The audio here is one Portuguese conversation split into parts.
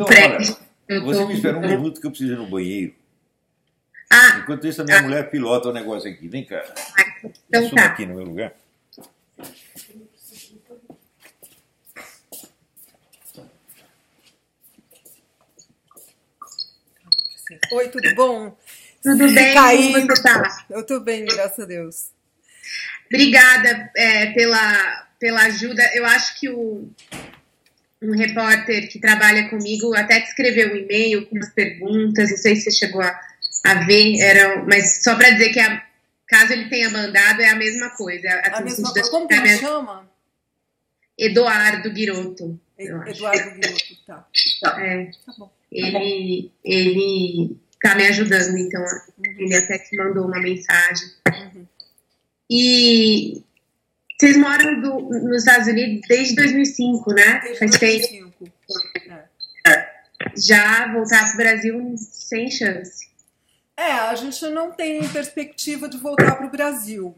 Então, olha, você me espera um minuto que eu preciso ir no banheiro. Ah, Enquanto isso, a minha mulher pilota o negócio aqui. Vem cá. então Suma tá. aqui no meu lugar. Oi, tudo bom? Tudo Se bem? Como você tá? Eu tô bem, graças a Deus. Obrigada é, pela, pela ajuda. Eu acho que o, um repórter que trabalha comigo até que escreveu um e-mail com umas perguntas, não sei se você chegou a, a ver, era, mas só para dizer que a- caso ele tenha mandado, é a mesma coisa. A no mesma coisa. Como que da- ele chama? Eduardo Guiroto. Acho. Eduardo Guilherme, tá. É, Tá bom. ele, ele tá me ajudando, então Uhum, ele até que mandou uma mensagem. uhum. E vocês moram do- nos Estados Unidos desde 2005, né? Desde Faz tempo. 2005. É. Já voltar para o Brasil sem chance. É, a gente não tem perspectiva de voltar para o Brasil.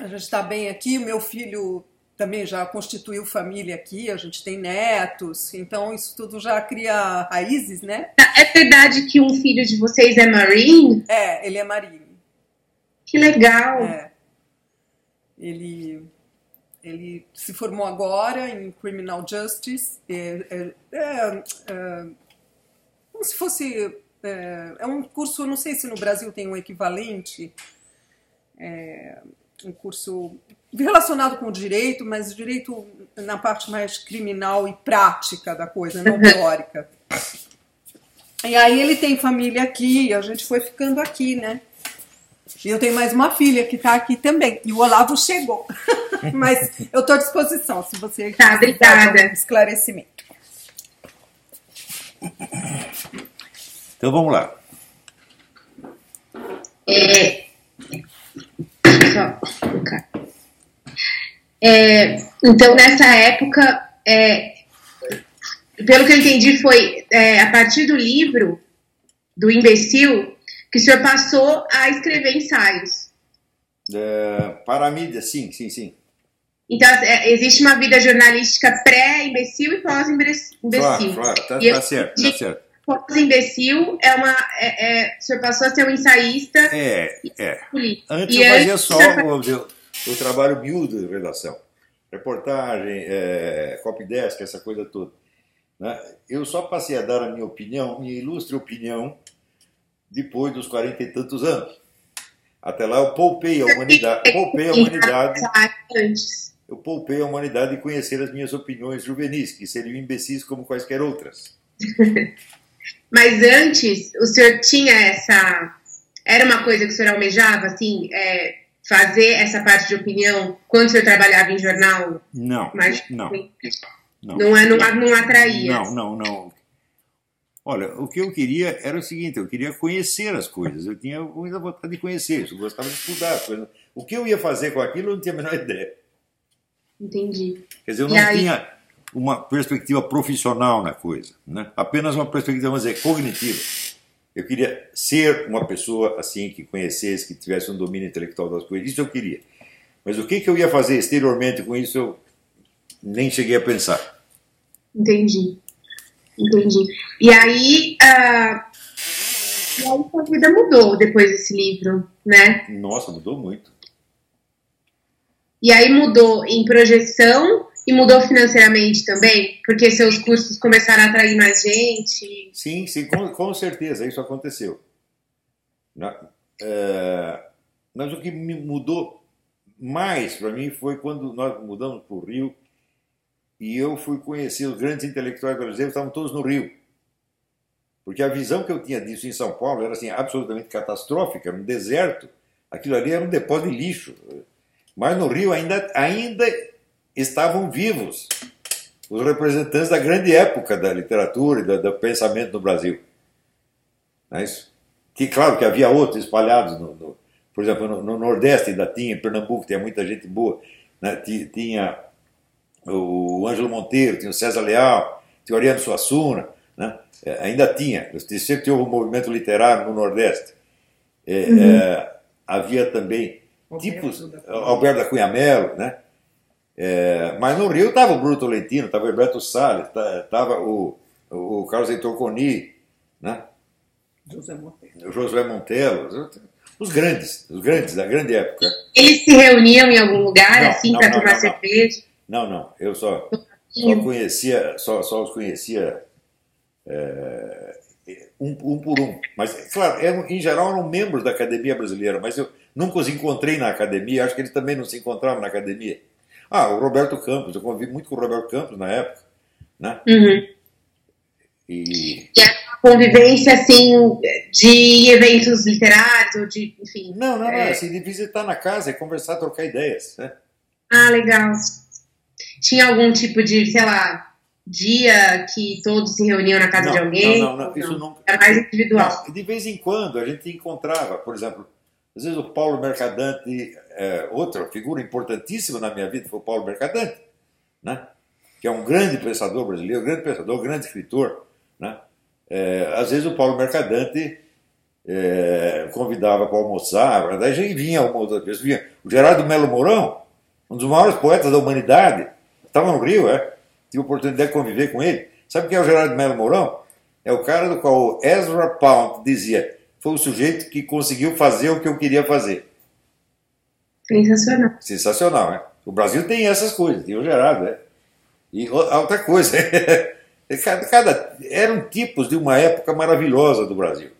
A gente está bem aqui, meu filho também já constituiu família aqui, a gente tem netos, então isso tudo já cria raízes, né? É verdade que um filho de vocês é Marine? É, ele é marinho. Que legal! É. Ele, ele se formou agora em Criminal Justice. É, é, é, é, como se fosse. É, é um curso, não sei se no Brasil tem um equivalente. É, um curso relacionado com o direito, mas direito na parte mais criminal e prática da coisa, não teórica. E aí ele tem família aqui, a gente foi ficando aqui, né? E eu tenho mais uma filha que está aqui também. E o Olavo chegou. Mas eu estou à disposição, se você Tá, quiser obrigada. algum esclarecimento. Então vamos lá. É... É, então, nessa época, é, pelo que eu entendi, foi é, a partir do livro do imbecil que o senhor passou a escrever ensaios. É, para a mídia, sim, sim, sim. Então, é, existe uma vida jornalística pré-imbecil e pós-imbecil. Claro, claro, tá, tá certo, tá certo. Pós-imbecil é uma. É, é, o senhor passou a ser um ensaísta É, é. Antes E eu fazia só o, o- trabalho miúdo de redação. Reportagem, é, essa coisa toda. né? Eu só passei a dar a minha opinião, minha ilustre opinião, depois dos quarenta e tantos anos. Até lá eu poupei a humanidade, poupei a humanidade, eu poupei a humanidade de conhecer as minhas opiniões juvenis, que seriam imbecis como quaisquer outras. Mas antes, o senhor tinha essa. Era uma coisa que o senhor almejava, assim, é, fazer essa parte de opinião quando o senhor trabalhava em jornal? Não, Mas não, não. não, é, não, não atraía. Não, não, não. Olha, o que eu queria era o seguinte: eu queria conhecer as coisas. Eu tinha muita vontade de conhecer, eu gostava de estudar as coisas. O que eu ia fazer com aquilo eu não tinha a menor ideia. Entendi. Quer dizer, eu não aí? tinha uma perspectiva profissional na coisa, né? apenas uma perspectiva, vamos dizer, cognitiva. Eu queria ser uma pessoa assim, que conhecesse, que tivesse um domínio intelectual das coisas. Isso eu queria. Mas o que, que eu ia fazer exteriormente com isso, eu nem cheguei a pensar. Entendi. Entendi. E aí. ah, e aí sua vida mudou depois desse livro, né? Nossa, mudou muito. E aí mudou em projeção e mudou financeiramente também, porque seus cursos começaram a atrair mais gente. Sim, sim, com, com certeza, isso aconteceu. Né? É, mas o que me mudou mais para mim foi quando nós mudamos para o Rio e eu fui conhecer os grandes intelectuais brasileiros, estavam todos no Rio. Porque a visão que eu tinha disso em São Paulo era assim, absolutamente catastrófica, no deserto. Aquilo ali era um depósito de lixo. Mas no Rio ainda, ainda estavam vivos os representantes da grande época da literatura e do, do pensamento no Brasil. Não é isso? Que claro que havia outros espalhados, no, no- por exemplo, no, no Nordeste ainda tinha, em Pernambuco tinha muita gente boa, né? Ti- tinha o Ângelo Monteiro, tinha o César Leal, tinha o Ariano Suassuna, né? É, ainda tinha, sempre tinha um movimento literário no Nordeste. É, é, havia também tipos, Alberto da Cunha Mello, né? É, mas no Rio estava o Bruno Tolentino, estava o Alberto Salles, estava o, o Carlos Heitor Coni, né? José Monteiro. o Josué Montelo, os grandes, os grandes da grande época. Eles se reuniam em algum lugar, Não, assim, para tomar cerveja? Não, não, eu só, só conhecia, só, só os conhecia é, um, um por um. Mas, claro, eram, em geral eram membros da Academia Brasileira, mas eu nunca os encontrei na academia, acho que eles também não se encontravam na academia. Ah, o Roberto Campos, eu convivi muito com o Roberto Campos na época, né? Uhum. E Que era uma convivência, assim, de eventos literários, ou de, enfim. não, não, não, É. assim, de visitar na casa e conversar, trocar ideias, né? Ah, legal. Tinha algum tipo de, sei lá, dia que todos se reuniam na casa não, de alguém? não, não, não, isso nunca. Era mais individual. Não, de vez em quando a gente encontrava, por exemplo, às vezes o Paulo Mercadante, é, outra figura importantíssima na minha vida foi o Paulo Mercadante, né? que é um grande pensador brasileiro, grande pensador, grande escritor. Né? É, às vezes o Paulo Mercadante é, convidava para almoçar, daí já vinha uma outra vez, vinha o Gerardo Melo Mourão, um dos maiores poetas da humanidade, estava no Rio, é? tive a oportunidade de conviver com ele. Sabe quem é o Gerardo Melo Mourão? É o cara do qual o Ezra Pound dizia, foi o sujeito que conseguiu fazer o que eu queria fazer. Sensacional. Sensacional, né? O Brasil tem essas coisas, tem o Gerardo, né? E outra coisa, cada, cada- eram tipos de uma época maravilhosa do Brasil.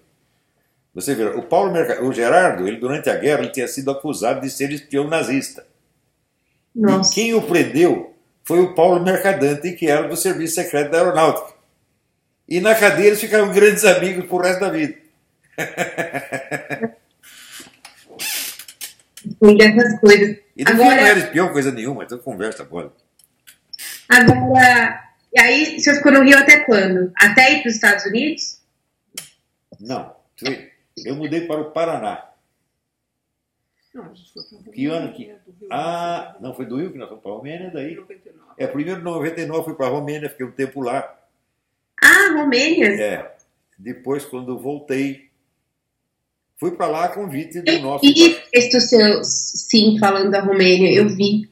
Você vê, o Paulo o Gerardo, ele durante a guerra, ele tinha sido acusado de ser espião nazista. Nossa. E quem o prendeu foi o Paulo Mercadante, que era do Serviço Secreto da Aeronáutica. E na cadeia eles ficaram grandes amigos pro resto da vida. Tem dessas coisas. E fim Agora- não era espião, coisa nenhuma, então conversa bola. Agora, e aí você ficou no Rio até quando? Até ir para os Estados Unidos? Não, eu mudei para o Paraná. Não, a gente foi pra Que ano que- do Rio Ah, de não, foi do Rio que nós fomos para a Romênia, daí. Janeiro, 99. É, primeiro em 99 fui para a Romênia, fiquei um tempo lá. Ah, Romênia. É, depois, quando voltei, fui para lá a convite do nosso. E texto seu, sim, falando da Romênia, eu vi.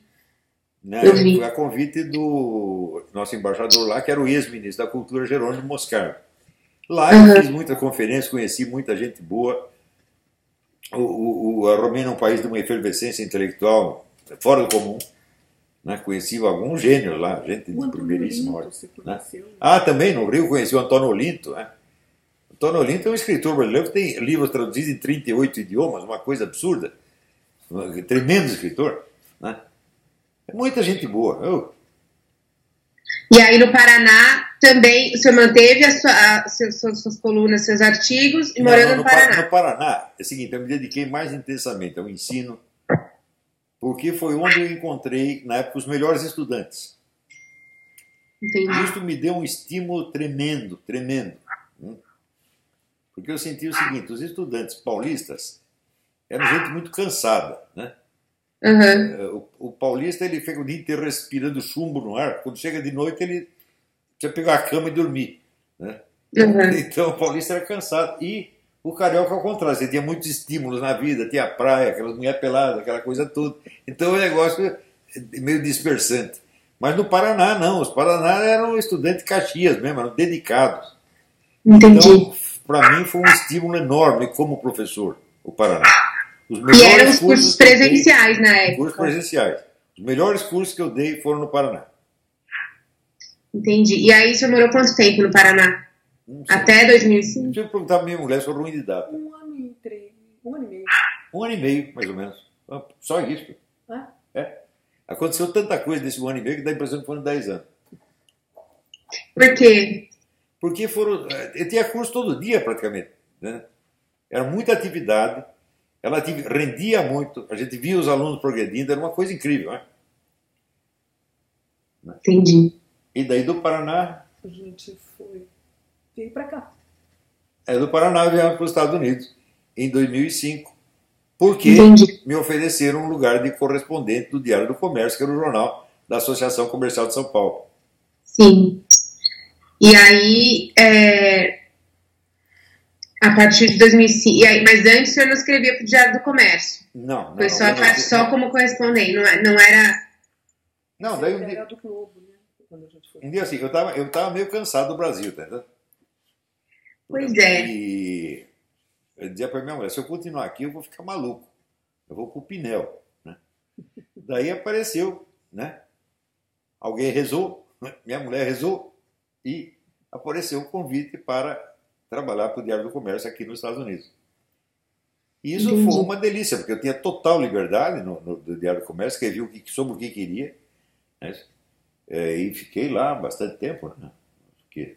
Né, Eu vi. foi a convite do nosso embaixador lá, que era o ex-ministro da Cultura, Jerônimo Moscardo. Lá eu Uhum. fiz muita conferência, conheci muita gente boa. O, o, a Romênia é um país de uma efervescência intelectual fora do comum. Né? Conheci alguns gênios lá, gente de primeiríssima ordem. você conheceu? Ah, também no Rio conheci o Antônio Olinto. Né? Antônio Olinto é um escritor brasileiro que tem livros traduzidos em 38 idiomas, uma coisa absurda. Um tremendo escritor. Né? É muita gente boa. Eu, E aí no Paraná também o senhor manteve a sua, a, seus, suas, colunas, seus artigos, e morando não, no Pa- Paraná. No Paraná, é o seguinte, eu me dediquei mais intensamente ao ensino, porque foi onde eu encontrei, na época, os melhores estudantes. Entendi. Isso me deu um estímulo tremendo, tremendo. né? Porque eu senti o seguinte, os estudantes paulistas eram gente muito cansada, né? Eh, O, o paulista ele fica o dia inteiro respirando chumbo no ar. Quando chega de noite ele precisa pegar a cama e dormir, né? Aham. Então o paulista era cansado. E o carioca ao contrário, você tinha muitos estímulos na vida, tinha a praia, aquelas mulheres peladas, aquela coisa toda. Então o negócio é meio dispersante. Mas no Paraná não, os Paraná eram estudantes caxias mesmo, eram dedicados. Entendi. Então, para mim foi um estímulo enorme como professor, o Paraná. Os e eram os cursos cursos eu dei- presenciais na cursos época. presenciais. Os melhores cursos que eu dei foram no Paraná. Entendi. E aí o senhor morou quanto tempo no Paraná? Até 2005? Deixa eu perguntar pra minha mulher, sou ruim de data. Um ano e três, um ano e meio. Um ano e meio, mais ou menos. Só isso. Ah, Aconteceu tanta coisa nesse um ano e meio que dá a impressão que foram 10 anos. Por quê? Porque foram. eh, Eu tinha curso todo dia praticamente. Né? Era muita atividade, ela rendia muito, a gente via os alunos progredindo, era uma coisa incrível. Né? Entendi. E daí do Paraná, a gente foi. Veio pra cá. é do Paraná viemos para os Estados Unidos em 2005, porque Entendi. me ofereceram um lugar de correspondente do Diário do Comércio, que era o jornal da Associação Comercial de São Paulo. Sim. E aí, é, a partir de 2005. E aí, mas antes o senhor não escrevia para o Diário do Comércio. Não, não. Foi só, a não, parte- só como correspondente, não, é- não era. Não, daí um dia, do Globo, né? Quando a gente foi. Um dia assim, eu estava eu tava meio cansado do Brasil, tá entendendo? Pois é. E eu dizia para minha mulher, se eu continuar aqui, eu vou ficar maluco. Eu vou pro Pinel. Né? Daí apareceu, né? Alguém rezou, né? minha mulher rezou, e apareceu o convite para trabalhar para o Diário do Comércio aqui nos Estados Unidos. E isso Entendi. foi uma delícia, porque eu tinha total liberdade no, no, no Diário do Comércio, escrevi o que, sobre o que queria, né? É, e fiquei lá bastante tempo, né? Porque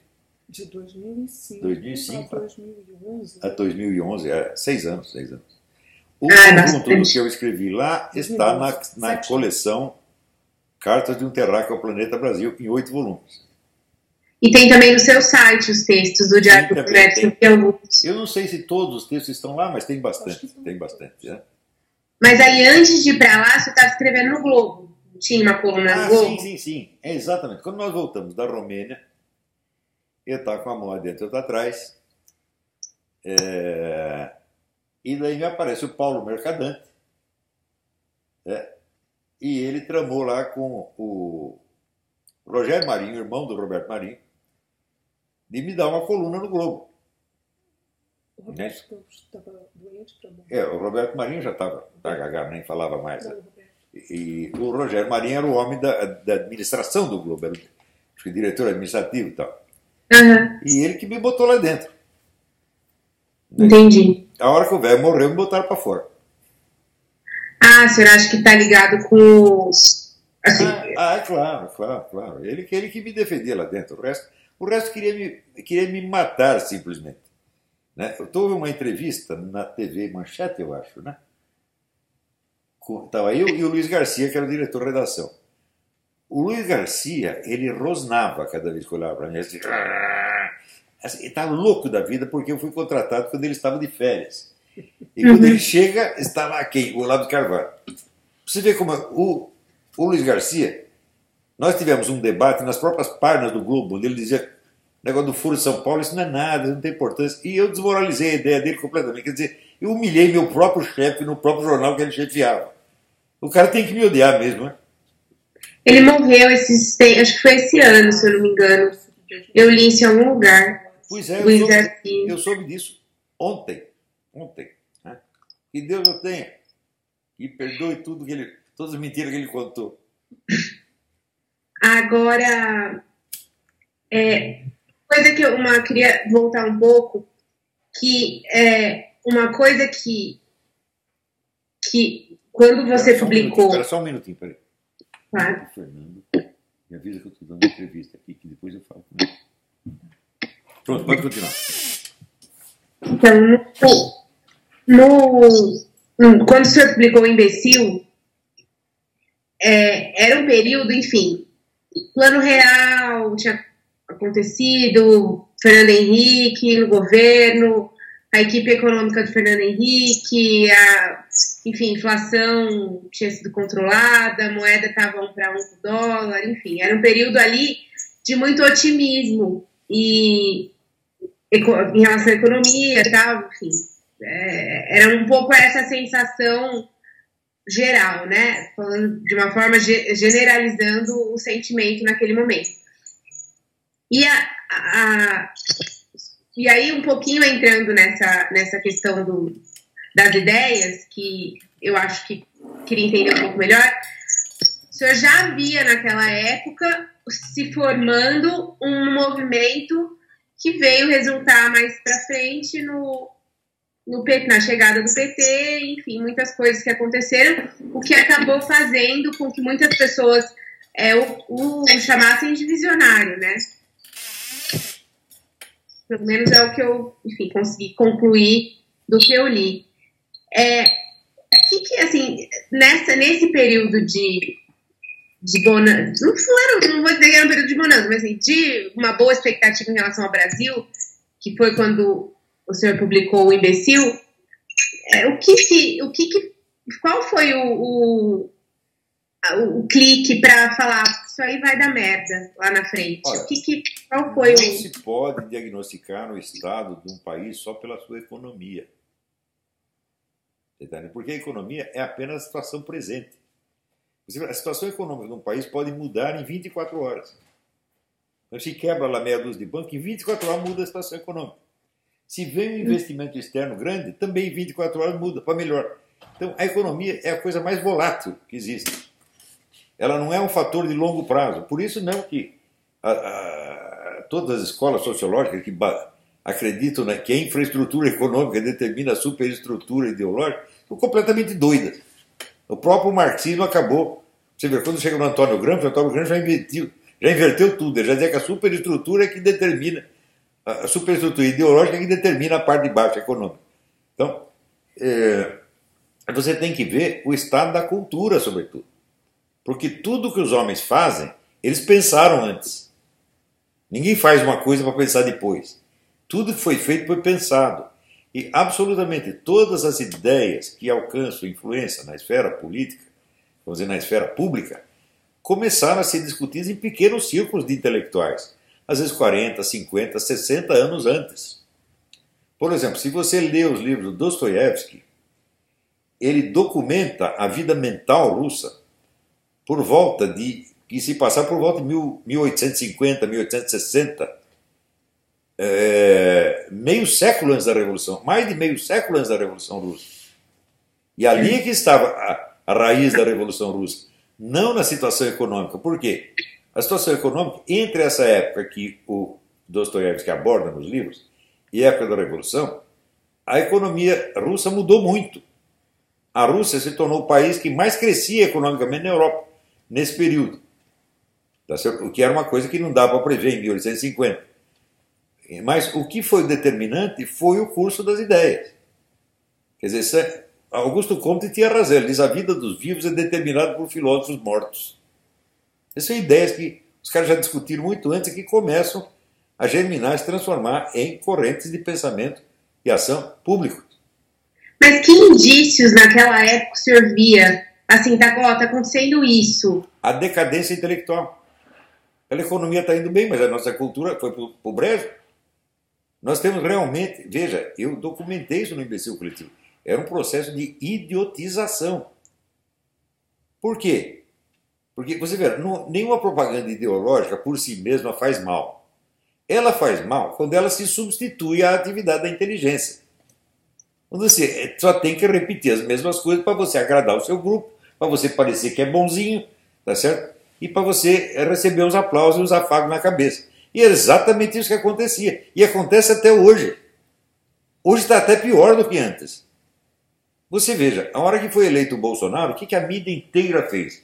De 2005, 2005, a 2011. a 2011, é, seis anos, seis anos. O Ah, conjunto do bastante. que eu escrevi lá está na, na coleção Cartas de um Terráqueo ao Planeta Brasil, em oito volumes. E tem também no seu site os textos do Diário do Comércio, tem alguns. Eu não sei se todos os textos estão lá, mas tem bastante, tem bastante. Né? Mas aí, antes de ir pra lá, você estava escrevendo no Globo. Tinha uma coluna no Ah, Globo. sim, sim, sim. É exatamente. Quando nós voltamos da Romênia, eu estava com a mão adentro e outra atrás, é, e daí me aparece o Paulo Mercadante, é, e ele tramou lá com o Rogério Marinho, irmão do Roberto Marinho, de me dar uma coluna no Globo. O Roberto estava doente. É, o Roberto Marinho já estava gaga, nem falava mais. né? E o Rogério Marinho era o homem da, da administração do Globo, era o diretor administrativo e tal. Aham, E ele que me botou lá dentro. entendi. A hora que o velho morreu, me botaram para fora. Ah, o senhor acha que tá ligado com os. Assim, Ah, é claro, claro, claro. Ele, ele que me defendia lá dentro. O resto, o resto queria, me, queria me matar simplesmente. Né? Eu houve uma entrevista na TV Manchete, eu acho, né? Estava eu e o Luiz Garcia, que era o diretor de redação. O Luiz Garcia, ele rosnava cada vez que olhava para mim. Assim, assim, ele estava louco da vida porque eu fui contratado quando ele estava de férias. E quando ele chega, está lá quem? O Olavo Carvalho. Você vê como o, o Luiz Garcia, nós tivemos um debate nas próprias páginas do Globo, onde ele dizia negócio do furo de São Paulo, isso não é nada, não tem importância. E eu desmoralizei a ideia dele completamente. Quer dizer, eu humilhei meu próprio chefe no próprio jornal que ele chefiava. O cara tem que me odiar mesmo, né? ele morreu esses. Acho que foi esse ano, se eu não me engano. Eu li isso em algum lugar. Pois é, eu Luiz soube, eu soube disso ontem. Ontem. Né? Que Deus o tenha. E perdoe tudo que ele. Todas as mentiras que ele contou. Agora, é, coisa que eu uma, queria voltar um pouco, que é uma coisa que, que quando você minutinho, publicou. Espera só um minutinho, peraí. O Fernando, me avisa que eu estou dando uma entrevista aqui, que depois eu falo. Pronto, pode continuar. Então, no, no- quando o senhor publicou o Imbecil, é, era um período, enfim, plano real tinha acontecido, Fernando Henrique no governo, a equipe econômica do Fernando Henrique, a, enfim, inflação tinha sido controlada, a moeda estava um para um com dólar, enfim, era um período ali de muito otimismo e em relação à economia e tal, enfim. É, era um pouco essa sensação geral, né? Falando de uma forma ge- generalizando o sentimento naquele momento. E, a, a- e aí, um pouquinho entrando nessa, nessa questão do, das ideias, que eu acho que queria entender um pouco melhor, o senhor já via naquela época se formando um movimento que veio resultar mais para frente no, no na chegada do PT, enfim, muitas coisas que aconteceram, o que acabou fazendo com que muitas pessoas é, o, o chamassem de visionário, né? Pelo menos é o que eu, enfim, consegui concluir do que eu li. É, que, que assim, nessa, nesse período de, de bonança, não, era, não vou dizer que era um período de bonança, mas assim, de uma boa expectativa em relação ao Brasil, que foi quando o senhor publicou o Imbecil, é, o que o que, que qual foi o, o, o clique para falar isso aí vai dar merda lá na frente? Olha, o que, que qual foi não o se pode diagnosticar o estado de um país só pela sua economia. Entendeu? Porque a economia é apenas a situação presente. A situação econômica de um país pode mudar em 24 horas. Então, se quebra lá meia dúzia de banco, em 24 horas muda a situação econômica. Se vem um investimento externo grande, também em 24 horas muda para melhor. Então, a economia é a coisa mais volátil que existe. Ela não é um fator de longo prazo. Por isso, não que a, a, todas as escolas sociológicas que acreditam né, que a infraestrutura econômica determina a superestrutura ideológica são completamente doidas. O próprio marxismo acabou. Você vê, quando chega no Antônio Gramsci, o Antônio Gramsci já, invertiu, já inverteu tudo. Ele já dizia que a superestrutura é que determina, a superestrutura ideológica é que determina a parte de baixo econômica. Então, é, você tem que ver o estado da cultura, sobretudo. Porque tudo que os homens fazem, eles pensaram antes. Ninguém faz uma coisa para pensar depois. Tudo que foi feito foi pensado. E absolutamente todas as ideias que alcançam influência na esfera política, vamos dizer, na esfera pública, começaram a ser discutidas em pequenos círculos de intelectuais, às vezes 40, 50, 60 anos antes. Por exemplo, se você lê os livros do Dostoiévski, ele documenta a vida mental russa por volta de que se passar por volta de 1850, 1860, é, meio século antes da Revolução, mais de meio século antes da Revolução Russa. E ali é que estava a, a raiz da Revolução Russa, não na situação econômica. Por quê? A situação econômica, entre essa época que o Dostoiévski aborda nos livros e a época da Revolução, a economia russa mudou muito a Rússia se tornou o país que mais crescia economicamente na Europa nesse período. Tá o que era uma coisa que não dava para prever em 1850. Mas o que foi determinante foi o curso das ideias. Quer dizer, Augusto Comte tinha razão, ele diz a vida dos vivos é determinada por filósofos mortos. Essas são ideias que os caras já discutiram muito antes e que começam a germinar e se transformar em correntes de pensamento e ação público. Mas que indícios naquela época o senhor via? Assim, tá, ó, tá acontecendo isso. A decadência intelectual. A economia está indo bem, mas a nossa cultura foi para o brejo. Nós temos realmente, veja, eu documentei isso no imbecil coletivo. Era um processo de idiotização. Por quê? Porque, você vê, não, nenhuma propaganda ideológica por si mesma faz mal. Ela faz mal quando ela se substitui à atividade da inteligência. Você é, só tem que repetir as mesmas coisas para você agradar o seu grupo, para você parecer que é bonzinho, tá certo? E para você receber os aplausos e os afagos na cabeça. E é exatamente isso que acontecia. E acontece até hoje. Hoje está até pior do que antes. Você veja, a hora que foi eleito o Bolsonaro, o que, que a mídia inteira fez?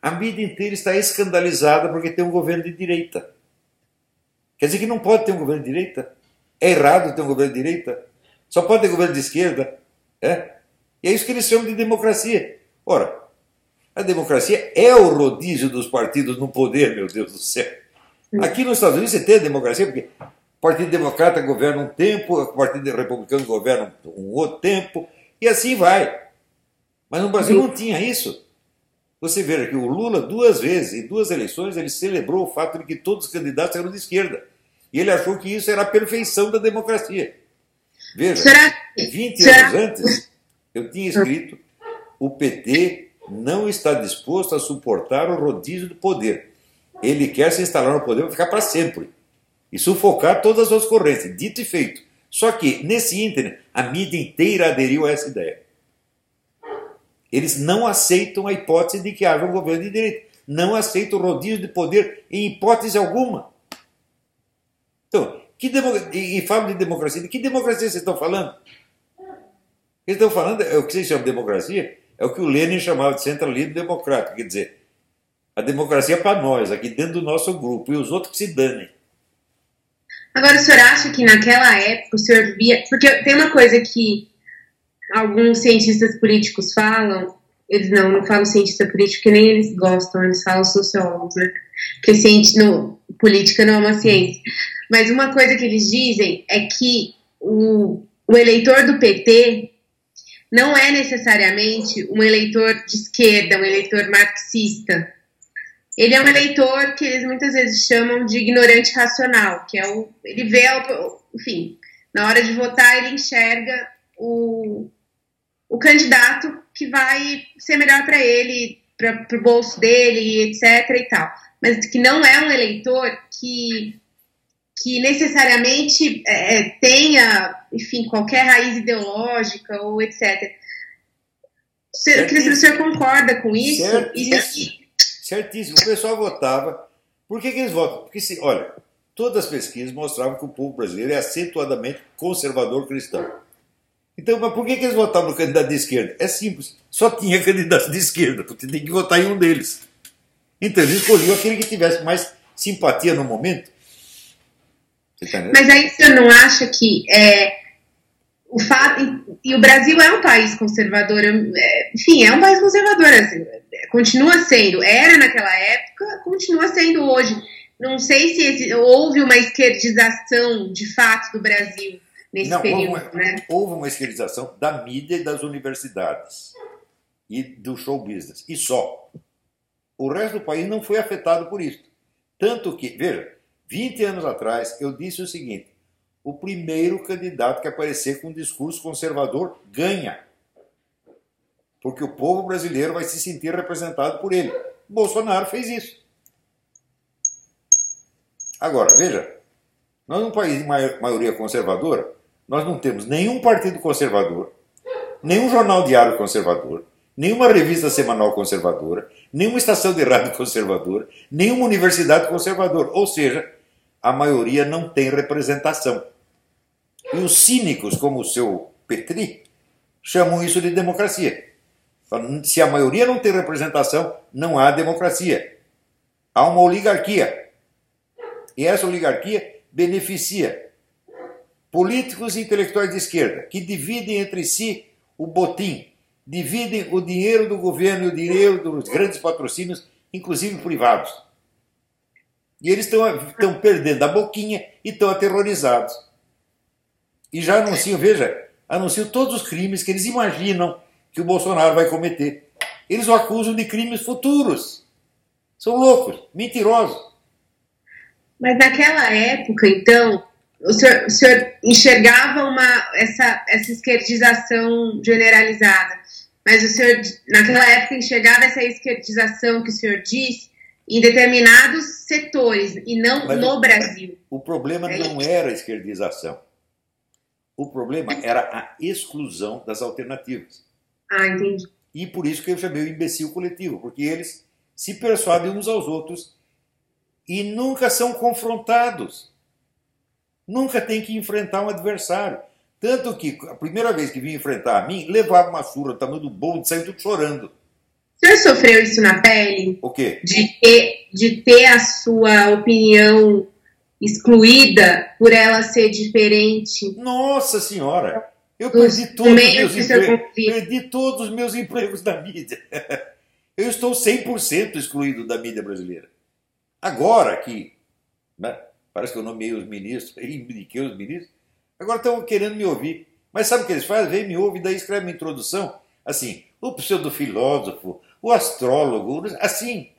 A mídia inteira está escandalizada porque tem um governo de direita. Quer dizer que não pode ter um governo de direita? É errado ter um governo de direita? Só pode ter governo de esquerda. É? E é isso que eles chamam de democracia. Ora, a democracia é o rodízio dos partidos no poder, meu Deus do céu. Aqui nos Estados Unidos você tem a democracia porque o Partido Democrata governa um tempo, o Partido Republicano governa um outro tempo, e assim vai. Mas no Brasil não tinha isso. Você vê que o Lula, duas vezes, em duas eleições, ele celebrou o fato de que todos os candidatos eram de esquerda. E ele achou que isso era a perfeição da democracia. Veja, Será? 20 Será? anos antes, eu tinha escrito: o PT não está disposto a suportar o rodízio do poder. Ele quer se instalar no poder para ficar para sempre e sufocar todas as suas correntes. Dito e feito. Só que, nesse ínterim, a mídia inteira aderiu a essa ideia. Eles não aceitam a hipótese de que haja um governo de direito. Não aceitam o rodízio de poder em hipótese alguma. Então, que e, e falam de democracia. De que democracia vocês estão falando? Eles estão falando, é o que vocês chamam de democracia, é o que o Lenin chamava de centralismo democrático. Quer dizer, a democracia é para nós, aqui dentro do nosso grupo, e os outros que se danem. Agora, o senhor acha que naquela época o senhor via. Porque tem uma coisa que alguns cientistas políticos falam, eles não, não falam cientista político, que nem eles gostam, eles falam sociólogos, né? Porque ciência, no, política não é uma ciência. Mas uma coisa que eles dizem é que o, o eleitor do PT não é necessariamente um eleitor de esquerda, um eleitor marxista. Ele é um eleitor que eles muitas vezes chamam de ignorante racional, que é o ele vê, enfim, na hora de votar ele enxerga o, o candidato que vai ser melhor para ele, para o bolso dele, etc. e tal. mas que não é um eleitor que, que necessariamente é, tenha, enfim, qualquer raiz ideológica ou etc. Eu queria senhor concorda com isso. Certíssimo. Certíssimo. O pessoal votava. Por que, que eles votam? Porque, se, olha, todas as pesquisas mostravam que o povo brasileiro é acentuadamente conservador cristão. Então, mas por que, que eles votavam no candidato de esquerda? É simples, só tinha candidato de esquerda, você tem que votar em um deles. Então, eles escolhiam aquele que tivesse mais simpatia no momento. Mas aí você não acha que é, o fato. E o Brasil é um país conservador, é, enfim, é um país conservador, assim, continua sendo, era naquela época, continua sendo hoje. Não sei se houve uma esquerdização de fato do Brasil nesse Não, período. Houve uma, né? houve uma esquerdização da mídia e das universidades e do show business, e só. O resto do país não foi afetado por isso. Tanto que, veja, 20 anos atrás eu disse o seguinte: o primeiro candidato que aparecer com um discurso conservador ganha. Porque o povo brasileiro vai se sentir representado por ele. Bolsonaro fez isso. Agora, veja, nós num país de maioria conservadora, nós não temos nenhum partido conservador, nenhum jornal diário conservador, nenhuma revista semanal conservadora, nenhuma estação de rádio conservadora, nenhuma universidade conservadora. Ou seja, a maioria não tem representação. E os cínicos, como o seu Petri, chamam isso de democracia. Se a maioria não tem representação, não há democracia. Há uma oligarquia. E essa oligarquia beneficia políticos e intelectuais de esquerda, que dividem entre si o botim, dividem o dinheiro do governo e o dinheiro dos grandes patrocínios, inclusive privados. E eles estão, perdendo a boquinha e estão aterrorizados. E já anunciam, veja, anunciam todos os crimes que eles imaginam que o Bolsonaro vai cometer. Eles o acusam de crimes futuros. São loucos, mentirosos. Mas naquela época, então, o senhor, o senhor enxergava uma, essa, essa esquerdização generalizada, mas o senhor, naquela época, enxergava essa esquerdização que o senhor diz em determinados setores e não mas no o, Brasil. O problema é não era a esquerdização. O problema era a exclusão das alternativas. Ah, entendi. E por isso que eu chamei o imbecil coletivo, porque eles se persuadem uns aos outros e nunca são confrontados. Nunca tem que enfrentar um adversário. Tanto que a primeira vez que vim enfrentar a mim, levava uma surra do tamanho do bolo saiu tudo chorando. O senhor sofreu isso na pele? O quê? De ter, de ter a sua opinião excluída por ela ser diferente? Nossa Senhora! Eu perdi todos, os meus empregos, perdi todos os meus empregos da mídia. Eu estou 100% excluído da mídia brasileira. Agora que né, parece que eu nomeei os ministros, indiquei os ministros, agora estão querendo me ouvir. Mas sabe o que eles fazem? Vem, me ouvem, daí escreve uma introdução, assim, o pseudofilósofo, o astrólogo, assim.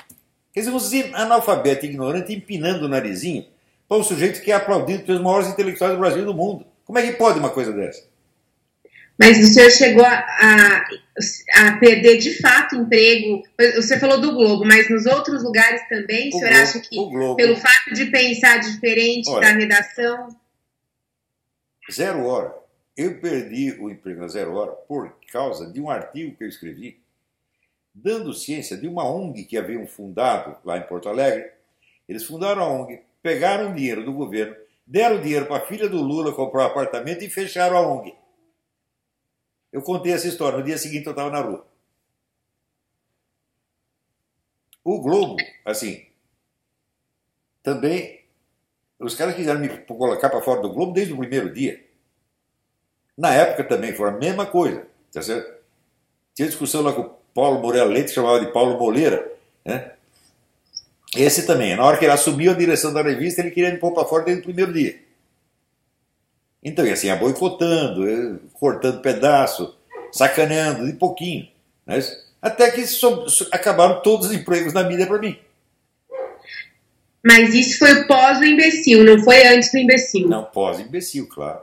Quer dizer, uns analfabeto ignorante empinando o narizinho para um sujeito que é aplaudido pelos maiores intelectuais do Brasil e do mundo. Como é que pode uma coisa dessa? Mas o senhor chegou a, a, a, perder de fato emprego. Você falou do Globo, mas nos outros lugares também, o, o senhor Globo, acha que pelo fato de pensar diferente Olha, da redação? Zero hora. Eu perdi o emprego na Zero Hora por causa de um artigo que eu escrevi dando ciência de uma ONG que haviam fundado lá em Porto Alegre. Eles fundaram a ONG, pegaram dinheiro do governo, deram dinheiro para a filha do Lula comprar um apartamento e fecharam a ONG. Eu contei essa história. No dia seguinte eu estava na rua. O Globo, assim, também. Os caras quiseram me colocar para fora do Globo desde o primeiro dia. Na época também foi a mesma coisa. Tá certo? Tinha discussão lá com o Paulo Moreira Leite, chamava de Paulo Moleira. Né? Esse também. Na hora que ele assumiu a direção da revista, ele queria me pôr para fora desde o primeiro dia. Então, e assim, ia boicotando, eh, cortando pedaço, sacaneando, de pouquinho. Né? Até que so, so, acabaram todos os empregos na mídia para mim. Mas isso foi pós o imbecil, não foi antes do imbecil. Não, pós imbecil, claro.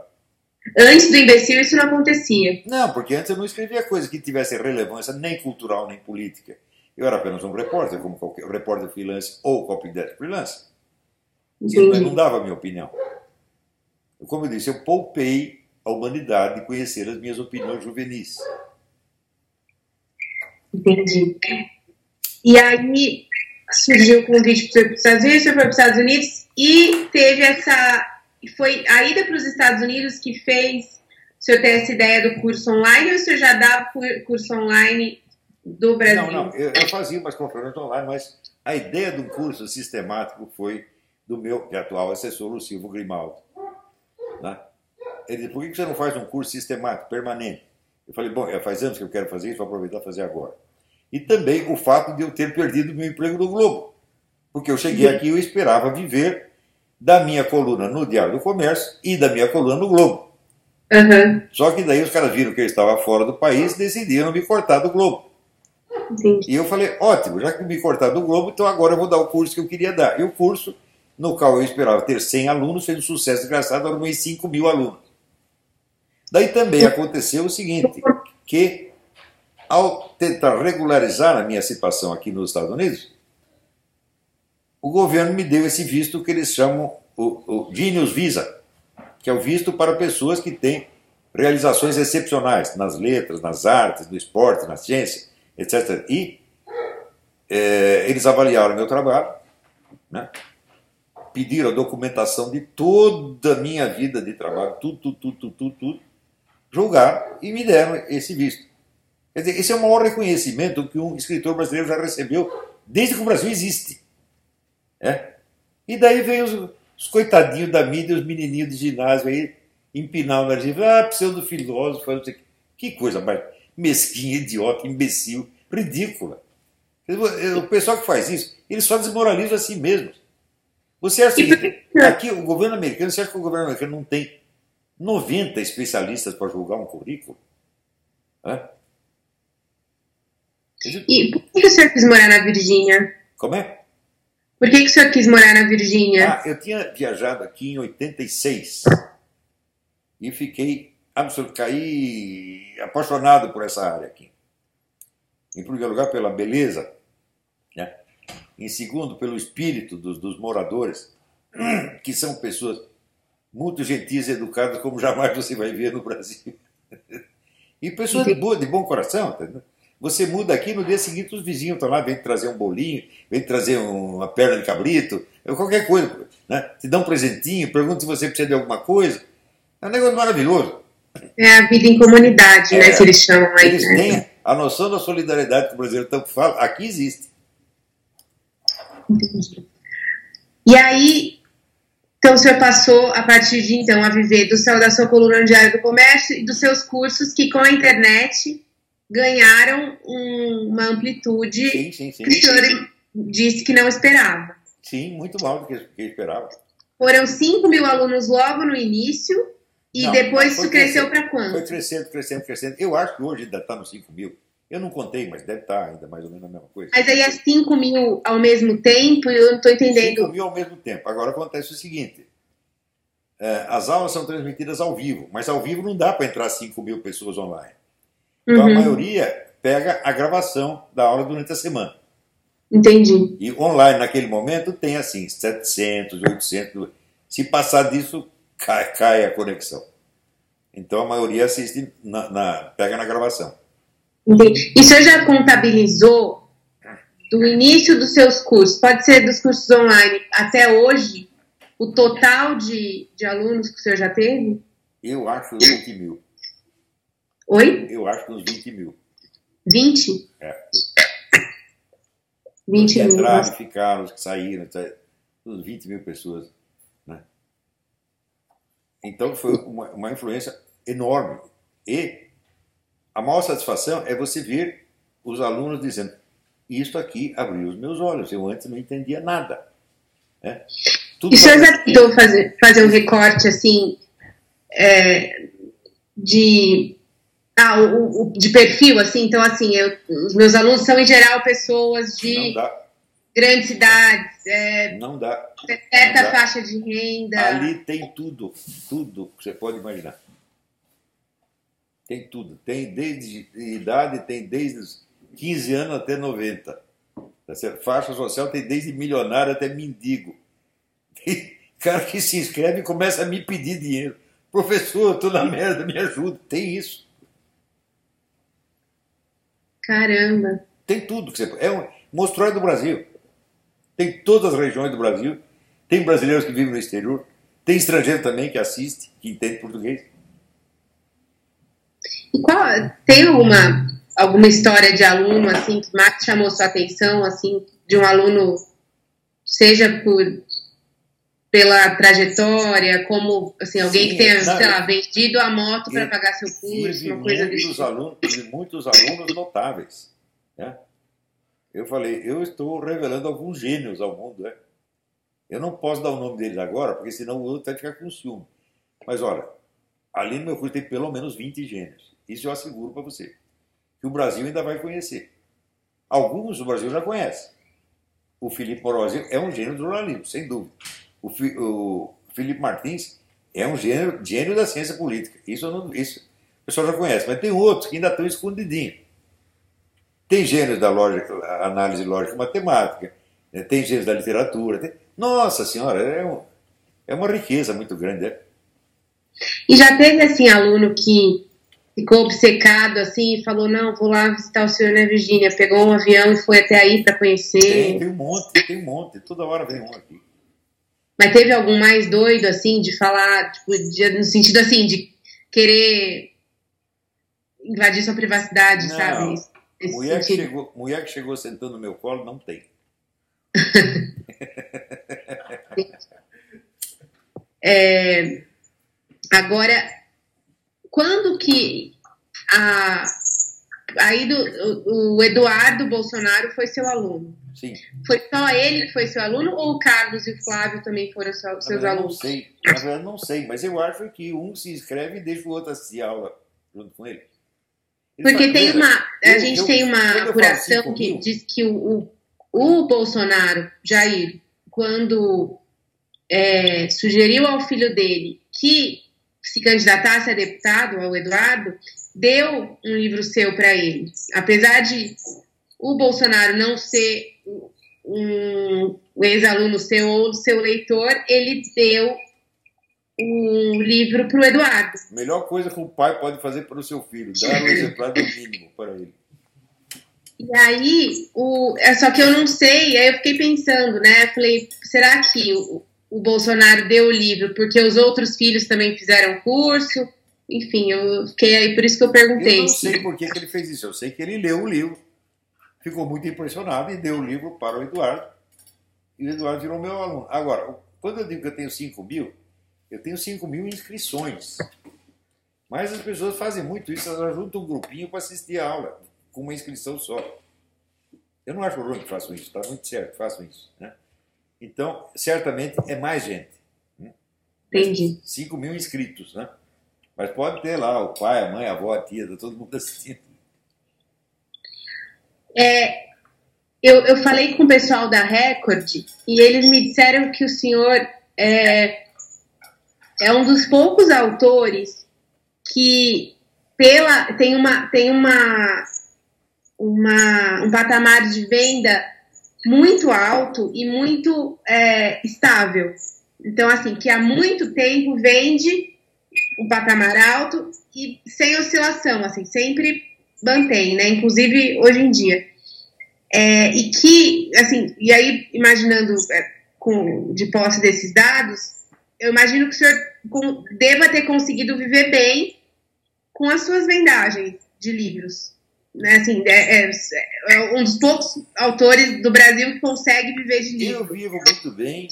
Antes do imbecil isso não acontecia. Não, porque antes eu não escrevia coisa que tivesse relevância nem cultural nem política. Eu era apenas um repórter, como qualquer repórter freelance ou copydesk freelance. Eu não dava a minha opinião. Como eu disse, eu poupei a humanidade de conhecer as minhas opiniões juvenis. Entendi. E aí surgiu o convite para os Estados Unidos, você foi para os Estados Unidos e teve essa. Foi a ida para os Estados Unidos que fez o senhor ter essa ideia do curso online ou o senhor já dava curso online do Brasil? Não, não, eu, eu fazia umas conferências online, mas a ideia de um curso sistemático foi do meu atual assessor, o Silvio Grimaldo. Né? Ele disse, por que você não faz um curso sistemático, permanente? Eu falei, bom, é, faz anos que eu quero fazer isso, vou aproveitar e fazer agora. E também o fato de eu ter perdido meu emprego no Globo. Porque eu cheguei aqui e eu esperava viver da minha coluna no Diário do Comércio e da minha coluna no Globo. Uhum. Só que daí os caras viram que eu estava fora do país e decidiram me cortar do Globo. E eu falei, ótimo, já que me cortaram do Globo, então agora eu vou dar o curso que eu queria dar. E o curso, no qual eu esperava ter 100 alunos, fez um sucesso desgraçado, arrumei 5 mil alunos. Daí também aconteceu o seguinte, que ao tentar regularizar a minha situação aqui nos Estados Unidos, o governo me deu esse visto que eles chamam o, o Genius Visa, que é o visto para pessoas que têm realizações excepcionais nas letras, nas artes, no esporte, na ciência, etc. E é, eles avaliaram meu trabalho, né? pediram a documentação de toda a minha vida de trabalho, tudo, tudo, tudo, tudo, tudo, tudo julgaram e me deram esse visto. Quer dizer, esse é o maior reconhecimento que um escritor brasileiro já recebeu desde que o Brasil existe. É? E daí veio os, os coitadinhos da mídia, os menininhos de ginásio aí, empinar o nariz, ah, pseudo-filósofo, não sei o que coisa mais mesquinha, idiota, imbecil, ridícula. O pessoal que faz isso, eles só desmoralizam a si mesmos. Você acha que aqui o governo americano, você acha que o governo americano não tem 90 especialistas para julgar um currículo. Hã? E por que o senhor quis morar na Virgínia? Como é? Por que, que o senhor quis morar na Virgínia? Ah, eu tinha viajado aqui em 86 e fiquei absolutamente caí apaixonado por essa área aqui. Em primeiro lugar, pela beleza, né? em segundo, pelo espírito dos, dos moradores, que são pessoas muito gentis e educadas como jamais você vai ver no Brasil. E pessoas de, boa, de bom coração. Entendeu? Você muda aqui, no dia seguinte os vizinhos estão lá, vem trazer um bolinho, vem trazer uma perna de cabrito, qualquer coisa. Né? Te dão um presentinho, perguntam se você precisa de alguma coisa. É um negócio maravilhoso. É a vida em comunidade, né, é, né, que eles chamam aí. Eles né? têm a noção da solidariedade que o brasileiro tanto fala, aqui existe. Entendi. E aí, então, o senhor passou, a partir de então, a viver do seu, da sua coluna diária do comércio e dos seus cursos que, com a internet, ganharam um, uma amplitude sim, sim, sim. que o senhor disse que não esperava. Sim, muito mal do que eu esperava. Foram 5 mil alunos logo no início e não, depois isso cresceu para quanto? Foi crescendo, crescendo, crescendo. Eu acho que hoje ainda está nos 5 mil. Eu não contei, mas deve estar ainda mais ou menos a mesma coisa. Mas aí é 5 mil ao mesmo tempo? Eu não estou entendendo. 5 mil ao mesmo tempo. Agora acontece o seguinte: é, as aulas são transmitidas ao vivo, mas ao vivo não dá para entrar 5 mil pessoas online. Então uhum. a maioria pega a gravação da aula durante a semana. Entendi. E online, naquele momento, tem assim, 700, 800. Se passar disso, cai, cai a conexão. Então a maioria assiste, na, na pega na gravação. Entendi. E o senhor já contabilizou do início dos seus cursos, pode ser dos cursos online até hoje, o total de, de alunos que o senhor já teve? Eu acho 20 mil. Oi? Eu acho que uns 20 mil. 20? É. 20 os que mil. entraram, ficaram, os que saíram, uns 20 mil pessoas. Né? Então foi uma, uma influência enorme. E a maior satisfação é você ver os alunos dizendo: Isto aqui abriu os meus olhos, eu antes não entendia nada. É. Tudo e o senhor já tentou fazer, fazer um recorte assim é, de ah, o, o, de perfil, assim, então assim, eu, os meus alunos são em geral pessoas de grandes cidades, é, não dá. certa não dá. faixa de renda. Ali tem tudo, tudo que você pode imaginar. Tem tudo. Tem desde idade, tem desde os 15 anos até 90. Tá Faixa social tem desde milionário até mendigo. Tem cara que se inscreve e começa a me pedir dinheiro. Professor, eu tô na merda, me ajuda. Tem isso. Caramba. Tem tudo que você. É um monstróide do Brasil. Tem todas as regiões do Brasil. Tem brasileiros que vivem no exterior. Tem estrangeiro também que assiste, que entende português. E qual, tem alguma, alguma história de aluno assim que mais chamou sua atenção, assim, de um aluno, seja por pela trajetória, como assim, alguém Sim, que tenha, sei lá, vendido a moto para pagar seu curso, uma coisa desse tipo. alunos, muitos alunos notáveis. Né? Eu falei, eu estou revelando alguns gênios ao mundo. Né? Eu não posso dar o nome deles agora, porque senão o outro vai ficar com ciúme. Mas olha, ali no meu curso tem pelo menos 20 gênios. Isso eu asseguro para você. Que o Brasil ainda vai conhecer. Alguns o Brasil já conhece. O Felipe Morosi é um gênio do jornalismo, sem dúvida. O, o Felipe Martins é um gênio, gênio da ciência política. Isso, não, isso o pessoal já conhece. Mas tem outros que ainda estão escondidinhos. Tem gênios da lógica, análise lógica matemática. Né? Tem gênios da literatura. Tem... Nossa Senhora, é, um, é uma riqueza muito grande. É? E já teve assim aluno que ficou obcecado assim e falou: Não, vou lá visitar o senhor na Virgínia. Pegou um avião e foi até aí para conhecer. Tem, tem um monte, tem um monte. Toda hora vem um aqui. Mas teve algum mais doido, assim, de falar, tipo, de, no sentido assim, de querer invadir sua privacidade, não, sabe? Mulher, que chegou, mulher que chegou sentando no meu colo, não tem. é, agora, quando que a, aí do, o Eduardo Bolsonaro foi seu aluno? Sim. Foi só ele que foi seu aluno ou o Carlos e o Flávio também foram seus alunos? Não sei, na verdade não sei, mas eu acho que um se inscreve e deixa o outro assistir aula junto com ele. Porque tem uma, a eu, gente eu, tem uma apuração que diz que o, o, o Bolsonaro, Jair, quando é, sugeriu ao filho dele que se candidatasse a deputado, ao Eduardo, deu um livro seu para ele. Apesar de o Bolsonaro não ser um, ex-aluno seu ou seu leitor, ele deu um livro para o Eduardo. Melhor coisa que um pai pode fazer para o seu filho, dar um exemplar do mínimo para ele. E aí, o, é só que eu não sei, aí eu fiquei pensando, né? Falei, será que o, o Bolsonaro deu o livro porque os outros filhos também fizeram curso? Enfim, eu fiquei aí, por isso que eu perguntei. Eu não sei por que, que ele fez isso, eu sei que ele leu o livro ficou muito impressionado e deu o livro para o Eduardo. E o Eduardo virou meu aluno. Agora, quando eu digo que eu tenho 5 mil, eu tenho 5 mil inscrições. Mas as pessoas fazem muito isso, elas juntam um grupinho para assistir a aula, com uma inscrição só. Eu não acho ruim que façam isso, está muito certo, façam isso. Né? Então, certamente é mais gente. Né? Entendi. 5 mil inscritos, né? Mas pode ter lá o pai, a mãe, a avó, a tia, tá todo mundo assistindo. É, eu, eu falei com o pessoal da Record e eles me disseram que o senhor é, é um dos poucos autores que pela tem uma tem uma, uma um patamar de venda muito alto e muito é, estável. Então, assim, que há muito tempo vende um patamar alto e sem oscilação, assim, sempre mantém, né? Inclusive hoje em dia. É, e que, assim, e aí imaginando é, com, de posse desses dados, eu imagino que o senhor deva ter conseguido viver bem com as suas vendagens de livros. Né? Assim, é, é, é, um dos poucos autores do Brasil que consegue viver de livros. Eu vivo muito bem,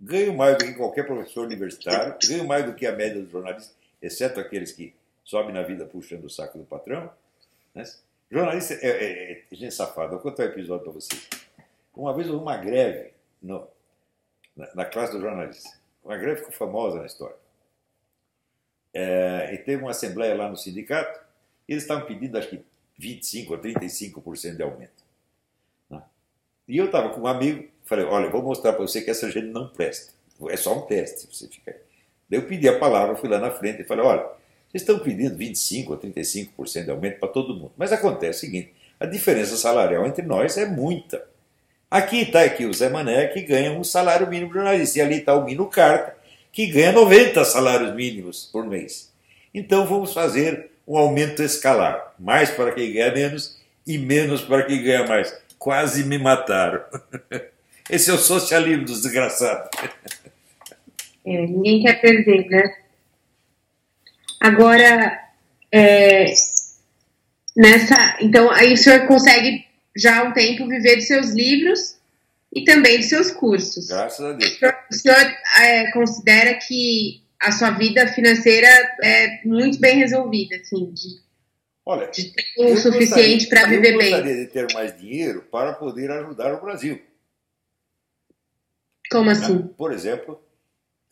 ganho mais do que qualquer professor universitário, ganho mais do que a média dos jornalistas, exceto aqueles que sobem na vida puxando o saco do patrão. Né? Jornalista é, é, é gente safada. Vou contar um episódio para vocês. Uma vez houve uma greve no, na, na, classe do jornalista. Uma greve ficou famosa na história. É, e teve uma assembleia lá no sindicato e eles estavam pedindo, acho que 25% ou 35% de aumento. Né? E eu estava com um amigo, falei, olha, vou mostrar para você que essa gente não presta. É só um teste, você fica aí. Daí eu pedi a palavra, fui lá na frente e falei, olha, vocês estão pedindo 25% ou 35% de aumento para todo mundo. Mas acontece o seguinte: a diferença salarial entre nós é muita. Aqui está aqui o Zé Mané, que ganha um salário mínimo jornalista. E ali está o Mino Carta, que ganha 90 salários mínimos por mês. Então vamos fazer um aumento escalar. Mais para quem ganha menos e menos para quem ganha mais. Quase me mataram. Esse é o socialismo dos desgraçados. É, ninguém quer perder, né? Agora, é, nessa. Então, aí o senhor consegue já há um tempo viver dos seus livros e também dos seus cursos. Graças a Deus. O senhor é, considera que a sua vida financeira é muito bem resolvida, assim, de, Olha, de ter o suficiente para viver eu bem. Eu gostaria de ter mais dinheiro para poder ajudar o Brasil. Como assim? Por exemplo,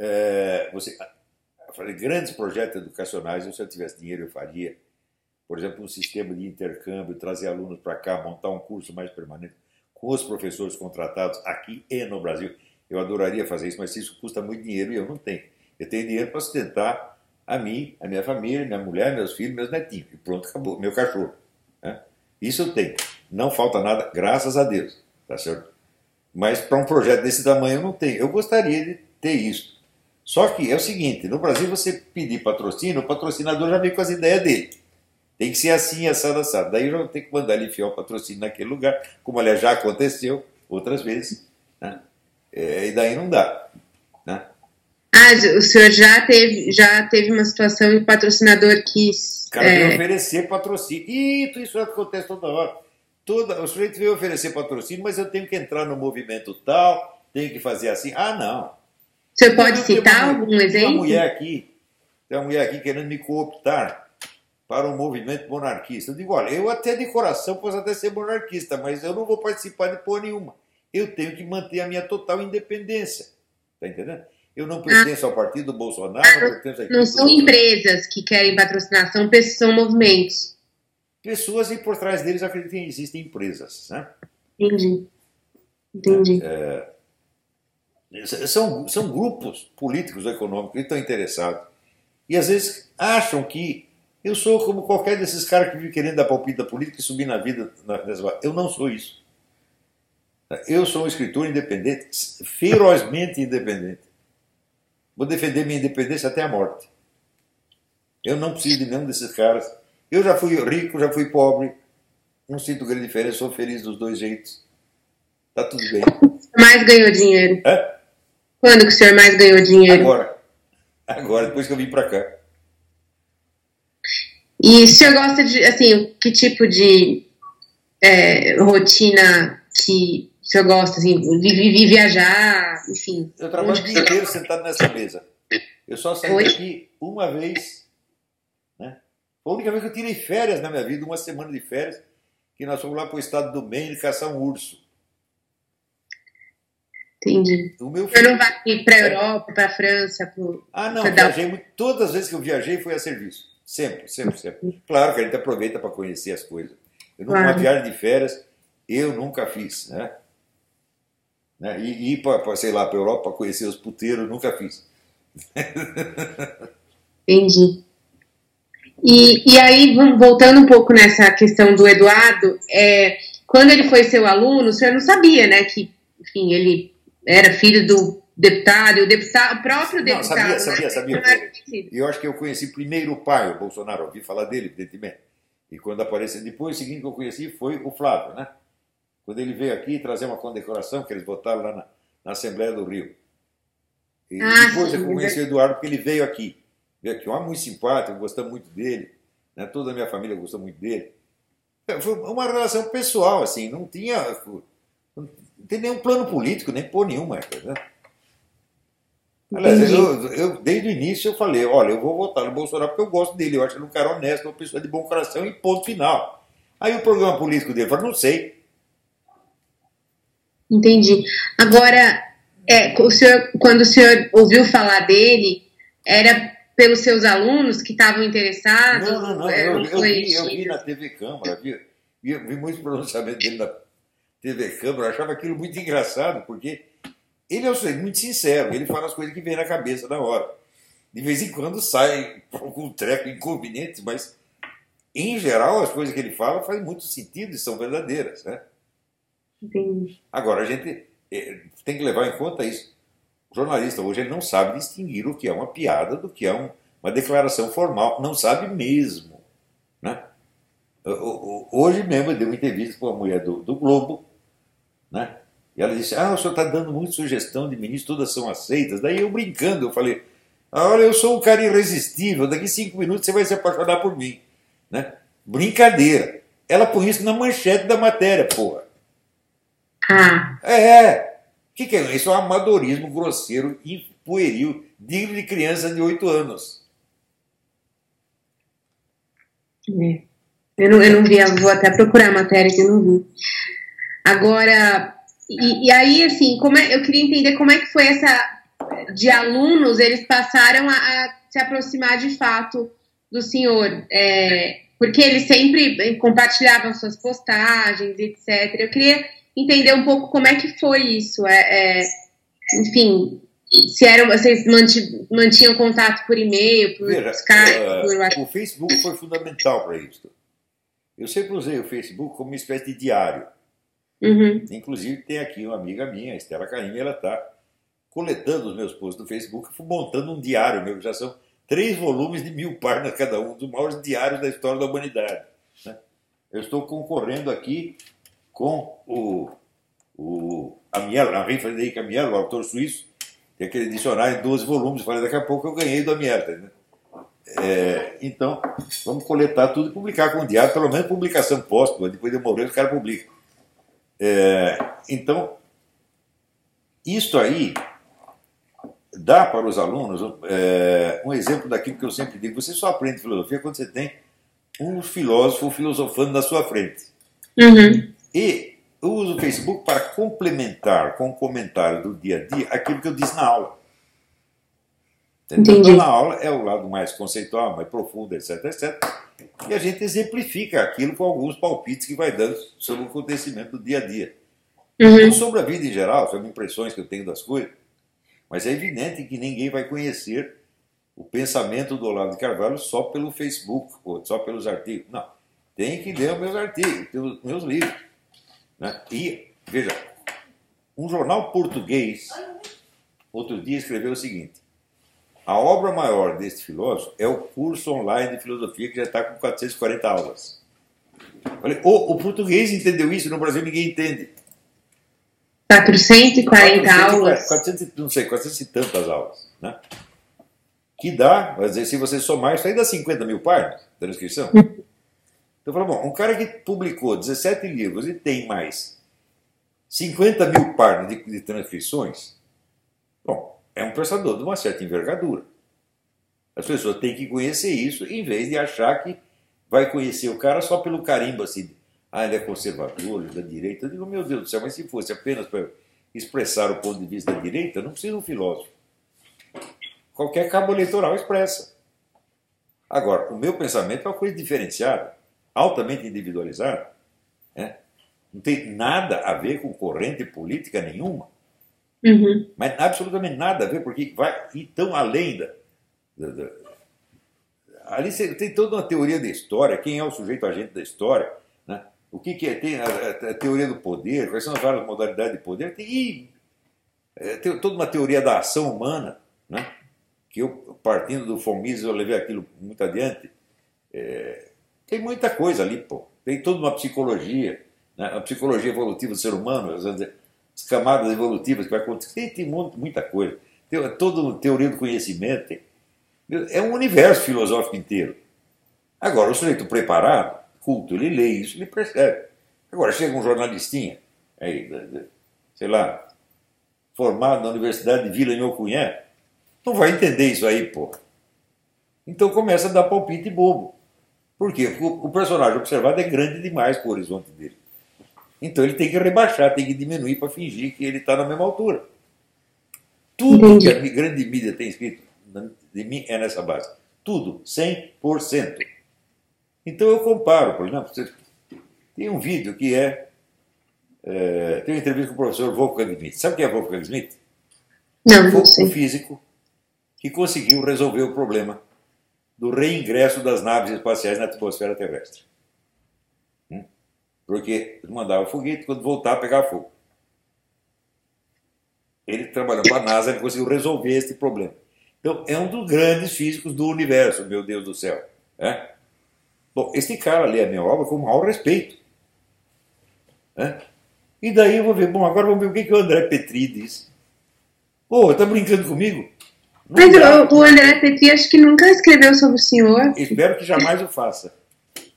é, você, eu falei, grandes projetos educacionais, se eu tivesse dinheiro eu faria. Por exemplo, um sistema de intercâmbio, trazer alunos para cá, montar um curso mais permanente com os professores contratados aqui e no Brasil. Eu adoraria fazer isso, mas isso custa muito dinheiro e eu não tenho. Eu tenho dinheiro para sustentar a mim, a minha família, minha mulher, meus filhos, meus netinhos. E pronto, acabou. Meu cachorro. Né? Isso eu tenho. Não falta nada, graças a Deus. Tá certo? Mas para um projeto desse tamanho eu não tenho. Eu gostaria de ter isso. Só que é o seguinte: no Brasil, você pedir patrocínio, o patrocinador já vem com as ideias dele. Tem que ser assim, assado, assado. Daí eu ter que mandar ele enfiar o patrocínio naquele lugar, como aliás já aconteceu outras vezes. Né? É, e daí não dá. Né? Ah, o senhor já teve, já teve uma situação em que o patrocinador quis. O cara é... veio oferecer patrocínio. E isso acontece toda hora. Toda, o sujeito veio oferecer patrocínio, mas eu tenho que entrar no movimento tal, tenho que fazer assim. Ah, não. O senhor pode citar algum exemplo? Tem uma mulher aqui, tem uma mulher aqui querendo me cooptar para o movimento monarquista. Eu digo, olha, eu até de coração posso até ser monarquista, mas eu não vou participar de porra nenhuma. Eu tenho que manter a minha total independência. Está entendendo? Eu não pertenço ah. ao partido do Bolsonaro, ah, não pertenço Não são empresas que querem patrocinar, são, são movimentos. Pessoas e por trás deles acreditam que existem empresas. Né? Entendi. Entendi. É, são, são grupos políticos ou econômicos que estão interessados. E às vezes acham que eu sou como qualquer desses caras que vivem querendo dar palpite da política e subir na vida. Eu não sou isso. Eu sou um escritor independente, ferozmente independente. Vou defender minha independência até a morte. Eu não preciso de nenhum desses caras. Eu já fui rico, já fui pobre. Não sinto grande diferença, sou feliz dos dois jeitos. Tá tudo bem. Mais ganhou dinheiro? É? Quando que o senhor mais ganhou dinheiro? Agora. Agora, depois que eu vim para cá. E o senhor gosta de, assim, que tipo de é, rotina que o senhor gosta, assim, de, viajar, enfim? Eu trabalho o dia inteiro sentado nessa mesa. Eu só saí Oi? daqui uma vez, né? Foi a única vez que eu tirei férias na minha vida, uma semana de férias, que nós fomos lá para o estado do Maine caçar um urso. Entendi. O meu filho... Eu não vai para a Europa, para a França? Pro... Ah, não, viajei muito. Todas as vezes que eu viajei foi a serviço. Sempre, sempre, sempre. Claro que a gente aproveita para conhecer as coisas. Eu nunca, claro. Uma viagem de férias, eu nunca fiz, né? né? E ir para, sei lá, para a Europa para conhecer os puteiros, nunca fiz. Entendi. E, e aí, voltando um pouco nessa questão do Eduardo, é, quando ele foi seu aluno, o senhor não sabia, né, que, enfim, ele era filho do deputado, o, deputado, o próprio deputado. Não, sabia, sabia, né? sabia. Eu acho que eu conheci primeiro o pai, o Bolsonaro, ouvi falar dele, evidentemente. E quando apareceu, depois o seguinte que eu conheci foi o Flávio, né? Quando ele veio aqui trazer uma condecoração que eles votaram lá na, na Assembleia do Rio. E ah, depois sim, eu conheci o Eduardo porque ele veio aqui. Veio aqui, um homem muito simpático, gostamos muito dele. Né? Toda a minha família gostou muito dele. Foi uma relação pessoal, assim, não tinha não tem nenhum plano político, nem por nenhuma. Né? Aliás, eu, eu, desde o início eu falei, olha, eu vou votar no Bolsonaro porque eu gosto dele, eu acho ele um cara honesto, uma pessoa de bom coração e ponto final. Aí o programa político dele falou, não sei. Entendi. Agora, é, o senhor, quando o senhor ouviu falar dele, era pelos seus alunos que estavam interessados? Não, não, não. É, eu, eu, vi, eu vi na TV Câmara, vi, vi, vi muitos pronunciamentos dele na TV Câmara, eu achava aquilo muito engraçado, porque ele é um muito sincero, ele fala as coisas que vem na cabeça na hora. De vez em quando sai algum treco inconveniente, mas em geral as coisas que ele fala fazem muito sentido e são verdadeiras, né? Entendi. Agora, a gente eh, tem que levar em conta isso. O jornalista hoje ele não sabe distinguir o que é uma piada do que é um, uma declaração formal. Não sabe mesmo. Né? Hoje mesmo eu dei uma entrevista com a mulher do, do Globo, né? E ela disse: Ah, o senhor está dando muita sugestão de ministros, todas são aceitas. Daí eu brincando, eu falei: Olha, eu sou um cara irresistível, daqui cinco minutos você vai se apaixonar por mim. Né? Brincadeira. Ela põe isso na manchete da matéria, porra. Ah. É. O que, que é isso? É um amadorismo grosseiro e pueril, digno de criança de oito anos. É. Eu não, eu não vi, vou até procurar a matéria que eu não vi. Agora, e, e, aí, assim, como é, eu queria entender como é que foi essa. De alunos, eles passaram a, a se aproximar de fato do senhor. É, porque eles sempre compartilhavam suas postagens, etc. Eu queria entender um pouco como é que foi isso. É, é enfim, se eram, vocês mantinham contato por e-mail, por Veja, Skype, uh, por WhatsApp? O Facebook foi fundamental para isso. Eu sempre usei o Facebook como uma espécie de diário. Uhum. Inclusive, tem aqui uma amiga minha, a Estela Caime, ela está coletando os meus posts do Facebook montando um diário meu, já são três volumes de mil páginas cada um, dos maiores diários da história da humanidade. Né? Eu estou concorrendo aqui com o, o Amiel, Henri Frederic Amiel, o autor suíço, tem aquele dicionário em 12 volumes. Falei, daqui a pouco eu ganhei do Amiel. Né? É, então, vamos coletar tudo e publicar com o diário, pelo menos publicação póstuma, depois de morrer, os caras publicam. É, então, isto aí dá para os alunos é, um exemplo daquilo que eu sempre digo: você só aprende filosofia quando você tem um filósofo filosofando na sua frente. Uhum. E eu uso o Facebook para complementar com o comentário do dia a dia aquilo que eu disse na aula. Então, na aula é o lado mais conceitual, mais profundo, etc, etc. E a gente exemplifica aquilo com alguns palpites que vai dando sobre o acontecimento do dia a dia. Uhum. Não sobre a vida em geral, sobre impressões que eu tenho das coisas. Mas é evidente que ninguém vai conhecer o pensamento do Olavo de Carvalho só pelo Facebook, só pelos artigos. Não. Tem que ler os meus artigos, os meus livros. Né? E, veja, um jornal português, outro dia, escreveu o seguinte: a obra maior deste filósofo é o curso online de filosofia que já está com 440 aulas. Falei, o, o, português entendeu isso, no Brasil ninguém entende. 440 400, aulas? 400, não sei, 400 e tantas aulas. Né? Que dá, mas se você somar, isso aí dá 50 mil páginas da inscrição. então eu falo, bom, um cara que publicou 17 livros e tem mais 50 mil páginas de, de transcrições, bom, é um pensador de uma certa envergadura. As pessoas têm que conhecer isso em vez de achar que vai conhecer o cara só pelo carimbo assim. Ah, ele é conservador, ele é da direita. Eu digo, meu Deus do céu, mas se fosse apenas para expressar o ponto de vista da direita, não precisa um filósofo. Qualquer cabo eleitoral expressa. Agora, o meu pensamento é uma coisa diferenciada, altamente individualizada. Né? Não tem nada a ver com corrente política nenhuma. Uhum. Mas absolutamente nada a ver, porque vai tão além da. da, da ali tem toda uma teoria da história, quem é o sujeito agente da história, né? o que, que é, tem a, a, teoria do poder, quais são as várias modalidades de poder, tem, é, tem toda uma teoria da ação humana, né? que eu, partindo do Fomis, eu levei aquilo muito adiante. É, tem muita coisa ali, pô. Tem toda uma psicologia, né? a psicologia evolutiva do ser humano, dizer, as camadas evolutivas que vai acontecer. Tem, muita coisa. Tem toda teoria do conhecimento. Tem, é um universo filosófico inteiro. Agora, o sujeito preparado, culto, ele lê isso, ele percebe. Agora, chega um jornalistinha, aí, sei lá, formado na Universidade de Vila Nhocunyé, não vai entender isso aí, pô. Então começa a dar palpite bobo. Por quê? Porque o personagem observado é grande demais para o horizonte dele. Então ele tem que rebaixar, tem que diminuir para fingir que ele está na mesma altura. Tudo Entendi. que a grande mídia tem escrito de mim é nessa base. Tudo, 100%. Então eu comparo, por exemplo, tem um vídeo que é, é tem uma entrevista com o professor Wolfgang Schmidt. Sabe quem é Wolfgang Schmidt? Não, não sei. Um físico que conseguiu resolver o problema do reingresso das naves espaciais na atmosfera terrestre. Porque mandava foguete, quando voltar, pegava fogo. Ele trabalhando para a NASA, ele conseguiu resolver esse problema. Então, é um dos grandes físicos do universo, meu Deus do céu. Né? Bom, este cara lê a minha obra com o maior respeito. Né? E daí eu vou ver, bom, agora vamos ver o que, que o André Petri diz. Pô, está brincando comigo? Não o André Petri acho que nunca escreveu sobre o senhor. Espero que jamais o faça.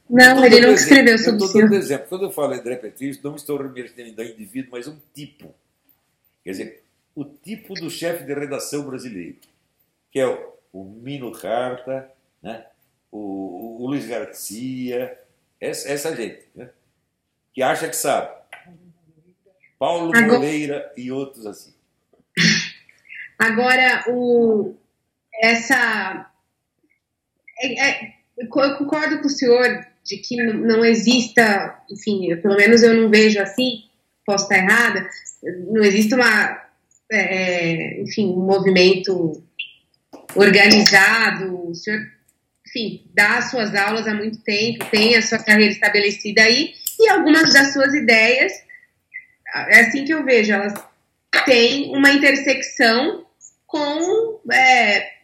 Não, ele nunca escreveu sobre o senhor. exemplo. Quando eu falo André Petri, não estou referindo a indivíduo, mas um tipo. Quer dizer, o tipo do chefe de redação brasileiro, que é o, o Mino Carta, né? o, o, Luiz Garcia, essa, essa gente, né? que acha que sabe. Paulo Agora... Moreira e outros assim. Agora, o, essa. É, é, eu concordo com o senhor de que não exista, enfim, pelo menos eu não vejo assim, posso estar errada, não existe uma, é, é, enfim, um movimento organizado, o senhor, enfim, dá as suas aulas há muito tempo, tem a sua carreira estabelecida aí, e algumas das suas ideias, é assim que eu vejo, elas têm uma intersecção com é,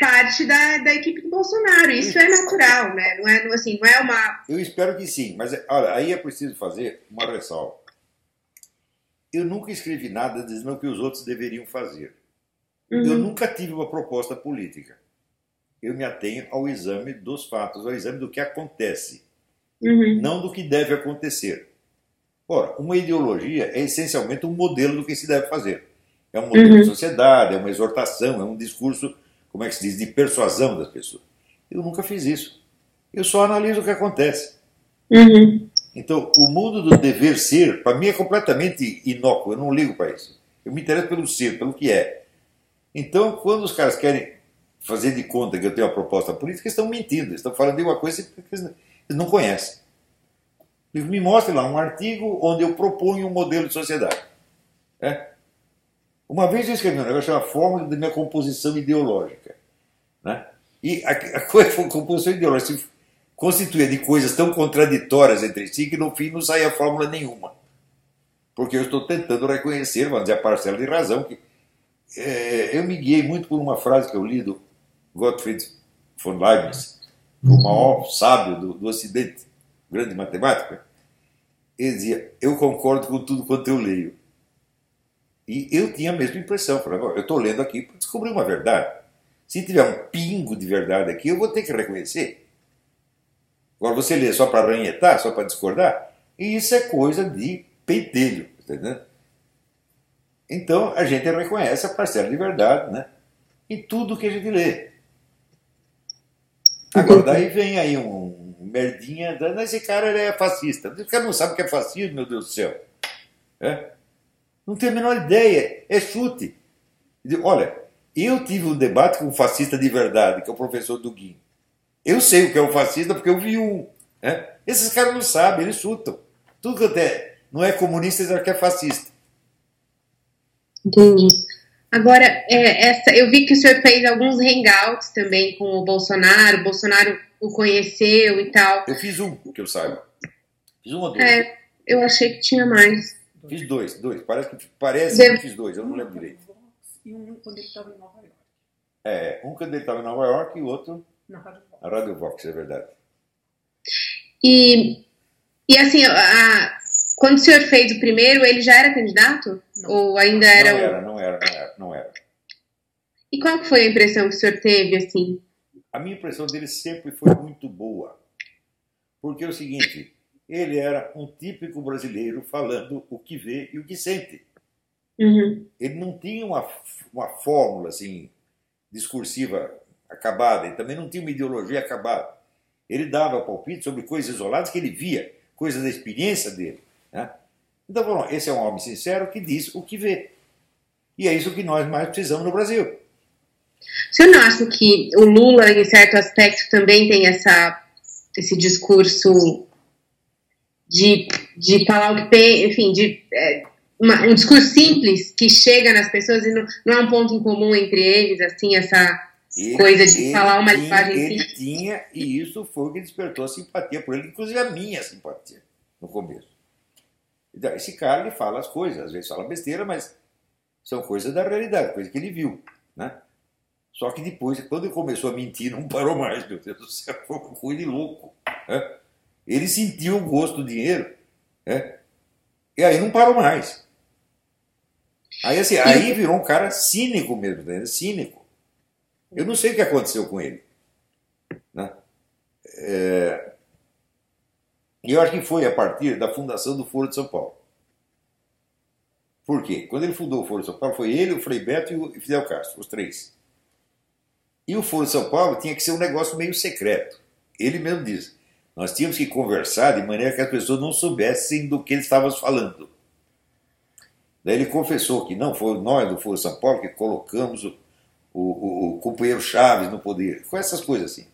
parte da, da equipe do Bolsonaro. Isso é natural, né? Não é, assim, não é uma. Eu espero que sim, mas olha, aí é preciso fazer uma ressalva. Eu nunca escrevi nada dizendo o que os outros deveriam fazer. Uhum. Eu nunca tive uma proposta política. Eu me atenho ao exame dos fatos, ao exame do que acontece, uhum. não do que deve acontecer. Ora, uma ideologia é essencialmente um modelo do que se deve fazer. É um modelo uhum. de sociedade, é uma exortação, é um discurso, como é que se diz, de persuasão das pessoas. Eu nunca fiz isso. Eu só analiso o que acontece. Uhum. Então, o mundo do dever ser, para mim, é completamente inócuo. Eu não ligo para isso. Eu me interesso pelo ser, pelo que é. Então, quando os caras querem fazer de conta que eu tenho uma proposta política, eles estão mentindo. Eles estão falando de uma coisa que eles não conhecem. Me mostre lá um artigo onde eu proponho um modelo de sociedade. É? Uma vez eu escrevi um negócio chamado Fórmula da minha composição ideológica. Né? E a, a, a composição ideológica se constituía de coisas tão contraditórias entre si que no fim não saía fórmula nenhuma. Porque eu estou tentando reconhecer, vamos dizer, a parcela de razão que. É, eu me guiei muito por uma frase que eu li do Gottfried von Leibniz, o maior sábio do, do Ocidente, grande matemático. Ele dizia: Eu concordo com tudo quanto eu leio. E eu tinha a mesma impressão. Falei, eu estou lendo aqui para descobrir uma verdade. Se tiver um pingo de verdade aqui, eu vou ter que reconhecer. Agora, você lê só para arranhetar, só para discordar, e isso é coisa de pentelho, entendeu? Então, a gente reconhece a parcela de verdade né, em tudo que a gente lê. Agora, daí vem aí um, merdinha, esse cara é fascista. Esse cara não sabe o que é fascismo, meu Deus do céu. É? Não tem a menor ideia, é chute. Olha, eu tive um debate com um fascista de verdade, que é o professor Duguin. Eu sei o que é um fascista porque eu vi um. Né? Esses caras não sabem, eles chutam. Tudo que até não é comunista, eles acham que é fascista. Entendi. Agora, é, essa, eu vi que o senhor fez alguns hangouts também com o Bolsonaro, o Bolsonaro o conheceu e tal. Eu fiz um, que eu saiba. Fiz um ou. É, eu achei que tinha mais. Fiz dois, dois. Parece que, parece Deve... que fiz dois, eu não lembro direito. E um quando ele estava em Nova York. É, um quando ele estava em Nova York e o outro na Rádio Vox. Na Rádio Vox, é verdade. E, e assim, a, quando o senhor fez o primeiro, ele já era candidato? Não. Ou ainda era? Não era, não era, não era, não era. E qual foi a impressão que o senhor teve, assim? A minha impressão dele sempre foi muito boa. Porque é o seguinte, ele era um típico brasileiro falando o que vê e o que sente. Uhum. Ele não tinha uma, uma fórmula assim discursiva acabada, ele também não tinha uma ideologia acabada. Ele dava palpite sobre coisas isoladas que ele via, coisas da experiência dele. Né? Então, bom, esse é um homem sincero que diz o que vê. E é isso que nós mais precisamos no Brasil. Senhor não acha que o Lula, em certo aspecto, também tem essa, esse discurso de, de falar o que tem, enfim, de é, uma, um discurso simples que chega nas pessoas e não, não há um ponto em comum entre eles, assim, essa ele, coisa de falar uma linguagem Ele simples. tinha, e isso foi o que despertou a simpatia por ele, inclusive a minha simpatia. no começo. Então, esse cara ele fala as coisas, às vezes fala besteira, mas são coisas da realidade, coisa que ele viu. Né? Só que depois, quando ele começou a mentir, não parou mais, meu Deus do céu, foi de louco. Né? Ele sentiu o gosto do dinheiro, né? e aí não parou mais. Aí, assim, aí virou um cara cínico mesmo, né? cínico. Eu não sei o que aconteceu com ele. Né? É... E eu acho que foi a partir da fundação do Foro de São Paulo. Por quê? Quando ele fundou o Foro de São Paulo, foi ele, o Frei Beto e o Fidel Castro, os três. E o Foro de São Paulo tinha que ser um negócio meio secreto. Ele mesmo diz: nós tínhamos que conversar de maneira que as pessoas não soubessem do que ele estava falando. Daí ele confessou que não foi nós do Foro São Paulo que colocamos o, o, o, o companheiro Chaves no poder. Com essas coisas assim.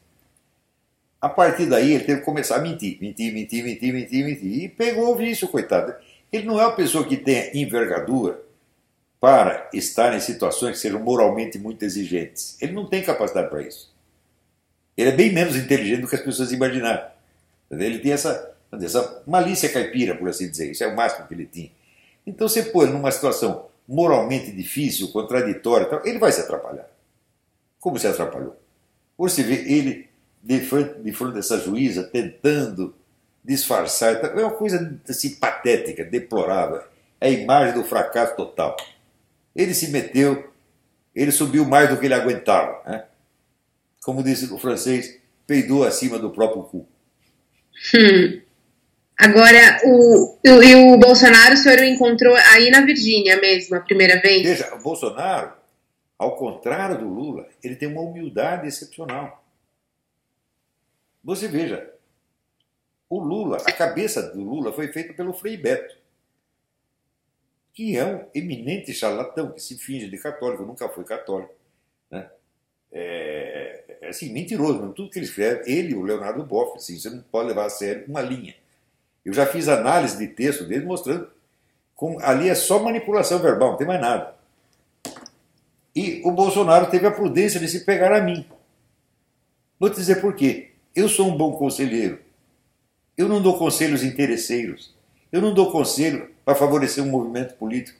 A partir daí ele teve que começar a mentir, mentir, mentir, mentir, mentir, mentir. E pegou o vício, coitado. Ele não é uma pessoa que tenha envergadura para estar em situações que sejam moralmente muito exigentes. Ele não tem capacidade para isso. Ele é bem menos inteligente do que as pessoas imaginaram. Ele tem essa, essa malícia caipira, por assim dizer. Isso é o máximo que ele tinha. Então você põe numa situação moralmente difícil, contraditória, ele vai se atrapalhar. Como se atrapalhou? Você vê ele de frente, de frente dessa juíza, tentando disfarçar. É uma coisa assim, patética, deplorável. É a imagem do fracasso total. Ele se meteu, ele subiu mais do que ele aguentava. Né? Como disse o francês, peidou acima do próprio cu. Hum. Agora, o, o, e o Bolsonaro, o senhor o encontrou aí na Virgínia mesmo, a primeira vez? Veja, o Bolsonaro, ao contrário do Lula, ele tem uma humildade excepcional. Você veja, o Lula, a cabeça do Lula foi feita pelo Frei Beto, que é um eminente charlatão que se finge de católico, nunca foi católico. Né? É, assim, mentiroso, mas tudo que ele escreve, ele, o Leonardo Boff, assim, você não pode levar a sério uma linha. Eu já fiz análise de texto dele mostrando como ali é só manipulação verbal, não tem mais nada. E o Bolsonaro teve a prudência de se pegar a mim. Vou te dizer por quê. Eu sou um bom conselheiro. Eu não dou conselhos interesseiros. Eu não dou conselho para favorecer um movimento político.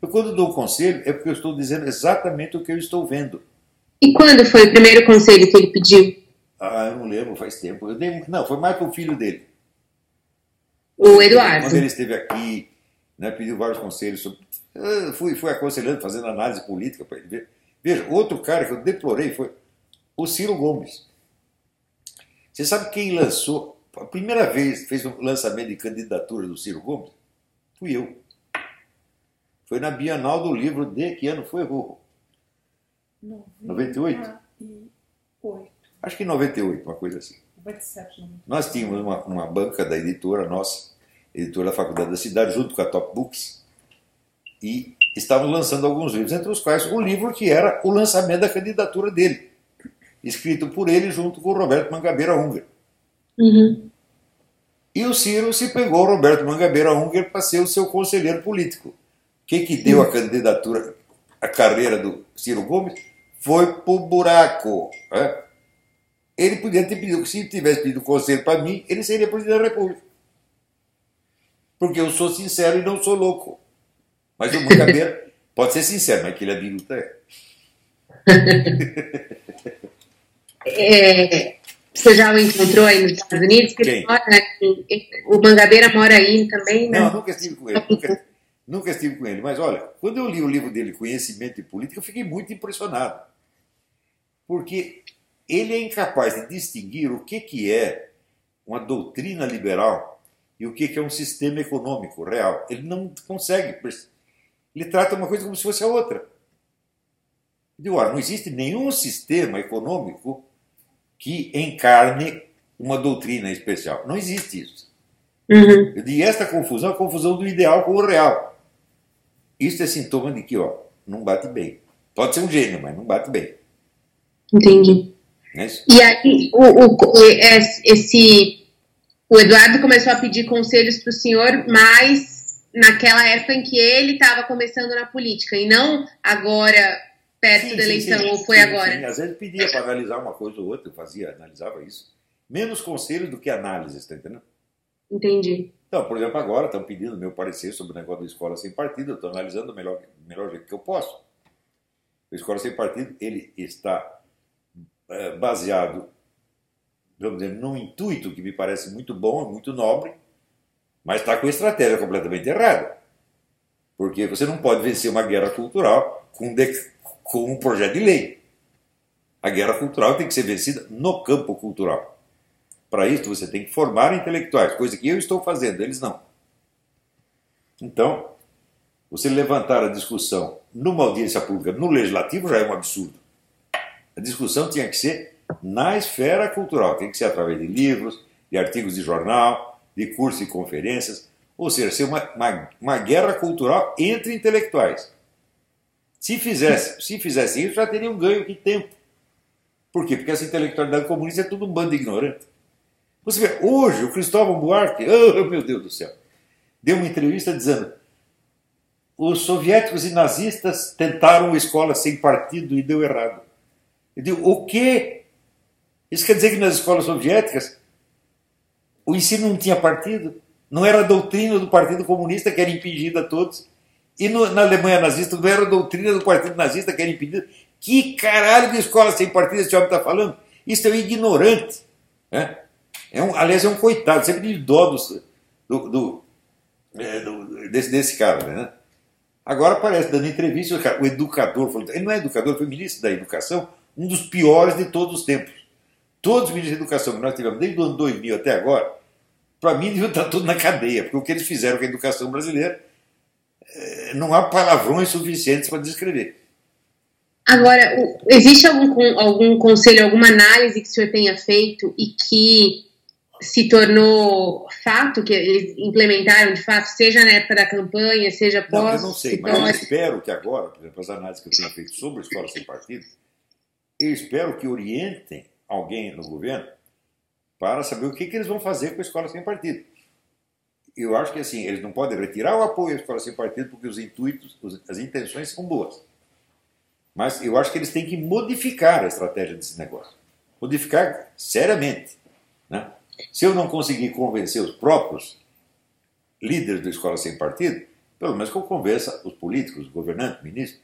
Eu, quando dou conselho, é porque eu estou dizendo exatamente o que eu estou vendo. E quando foi o primeiro conselho que ele pediu? Ah, eu não lembro, faz tempo. Eu dei, não, foi mais para o filho dele. O Eduardo. Quando ele esteve aqui, né, pediu vários conselhos. Sobre, eu fui, fui aconselhando, fazendo análise política para ele ver. Veja, outro cara que eu deplorei foi o Ciro Gomes. Você sabe quem lançou, a primeira vez fez um lançamento de candidatura do Ciro Gomes? Fui eu. Foi na Bienal do Livro de que ano foi, Rorro? 98? 98? Acho que 98, uma coisa assim. 97, Nós tínhamos uma, uma banca da editora nossa, editora da Faculdade da Cidade, junto com a Top Books, e estávamos lançando alguns livros, entre os quais o livro que era o lançamento da candidatura dele escrito por ele junto com o Roberto Mangabeira Unger. Uhum. E o Ciro se pegou o Roberto Mangabeira Unger para ser o seu conselheiro político. O que, que deu a candidatura, a carreira do Ciro Gomes? Foi pro buraco. Né? Ele podia ter pedido, se tivesse pedido conselho para mim, ele seria presidente da República. Porque eu sou sincero e não sou louco. Mas o Mangabeira pode ser sincero, mas que ele é biluta é. É, você já o encontrou aí nos Estados Unidos? Quem? O Mangabeira mora aí também, né? Não, nunca estive com ele. Nunca, nunca estive com ele. Mas olha, quando eu li o livro dele, Conhecimento e Política, eu fiquei muito impressionado. Porque ele é incapaz de distinguir o que, que é uma doutrina liberal e o que, que é um sistema econômico real. Ele não consegue. Ele trata uma coisa como se fosse a outra. Digo, olha, não existe nenhum sistema econômico que encarne uma doutrina especial. Não existe isso. Uhum. E esta confusão é a confusão do ideal com o real. Isso é sintoma de que, ó, não bate bem. Pode ser um gênio, mas não bate bem. Entendi. É e aí, o, o, esse, o Eduardo começou a pedir conselhos para o senhor, mas naquela época em que ele estava começando na política, e não agora perto sim, da eleição, sim, sim, ou foi agora? Às vezes pedia para analisar uma coisa ou outra, eu fazia, analisava isso. Menos conselhos do que análises, tá entendendo? Entendi. Então, por exemplo, agora estão pedindo meu parecer sobre o negócio da escola sem partido, eu estou analisando o melhor, melhor jeito que eu posso. A escola sem partido, ele está é, baseado, vamos dizer, num intuito que me parece muito bom, muito nobre, mas está com a estratégia completamente errada. Porque você não pode vencer uma guerra cultural com, de, com um projeto de lei. A guerra cultural tem que ser vencida no campo cultural. Para isso, você tem que formar intelectuais, coisa que eu estou fazendo, eles não. Então, você levantar a discussão numa audiência pública no legislativo já é um absurdo. A discussão tinha que ser na esfera cultural, tem que ser através de livros, de artigos de jornal, de cursos e conferências, ou seja, ser uma, uma, uma guerra cultural entre intelectuais. Se fizesse, se fizesse isso, já teria um ganho de tempo. Por quê? Porque essa intelectualidade comunista é tudo um bando ignorante. Você vê, hoje o Cristóvão Buarque, oh meu Deus do céu, deu uma entrevista dizendo: os soviéticos e nazistas tentaram uma escola sem partido e deu errado. Eu digo, o quê? Isso quer dizer que nas escolas soviéticas o ensino não tinha partido? Não era a doutrina do Partido Comunista que era impingida a todos? E no, na Alemanha nazista não era a doutrina do Partido Nazista que era impedida? Que caralho de escola sem partido esse homem está falando? Isso é um ignorante. Né? É um, aliás, é um coitado, sempre de dó do, do, do, é, do desse, desse cara. Né? Agora aparece dando entrevista, o, educador, ele não é educador, foi ministro da Educação, um dos piores de todos os tempos. Todos os ministros da Educação que nós tivemos, desde o ano 2000 até agora, para mim deviam estar tudo na cadeia, porque o que eles fizeram com a educação brasileira, é, não há palavrões suficientes para descrever. Agora, existe algum, algum conselho, alguma análise que o senhor tenha feito e que se tornou fato, que eles implementaram de fato, seja na época da campanha, seja pós. Não, eu não sei, mas eu espero que agora, por exemplo, as análises que eu tenho feito sobre a escola sem partido, eu espero que orientem alguém no governo para saber o que, que eles vão fazer com a escola sem partido. Eu acho que assim, eles não podem retirar o apoio à escola sem partido porque os intuitos, as intenções são boas. Mas eu acho que eles têm que modificar a estratégia desse negócio. Modificar seriamente. Né? Se eu não conseguir convencer os próprios líderes da escola sem partido, pelo menos que eu convença os políticos, os governantes, ministros?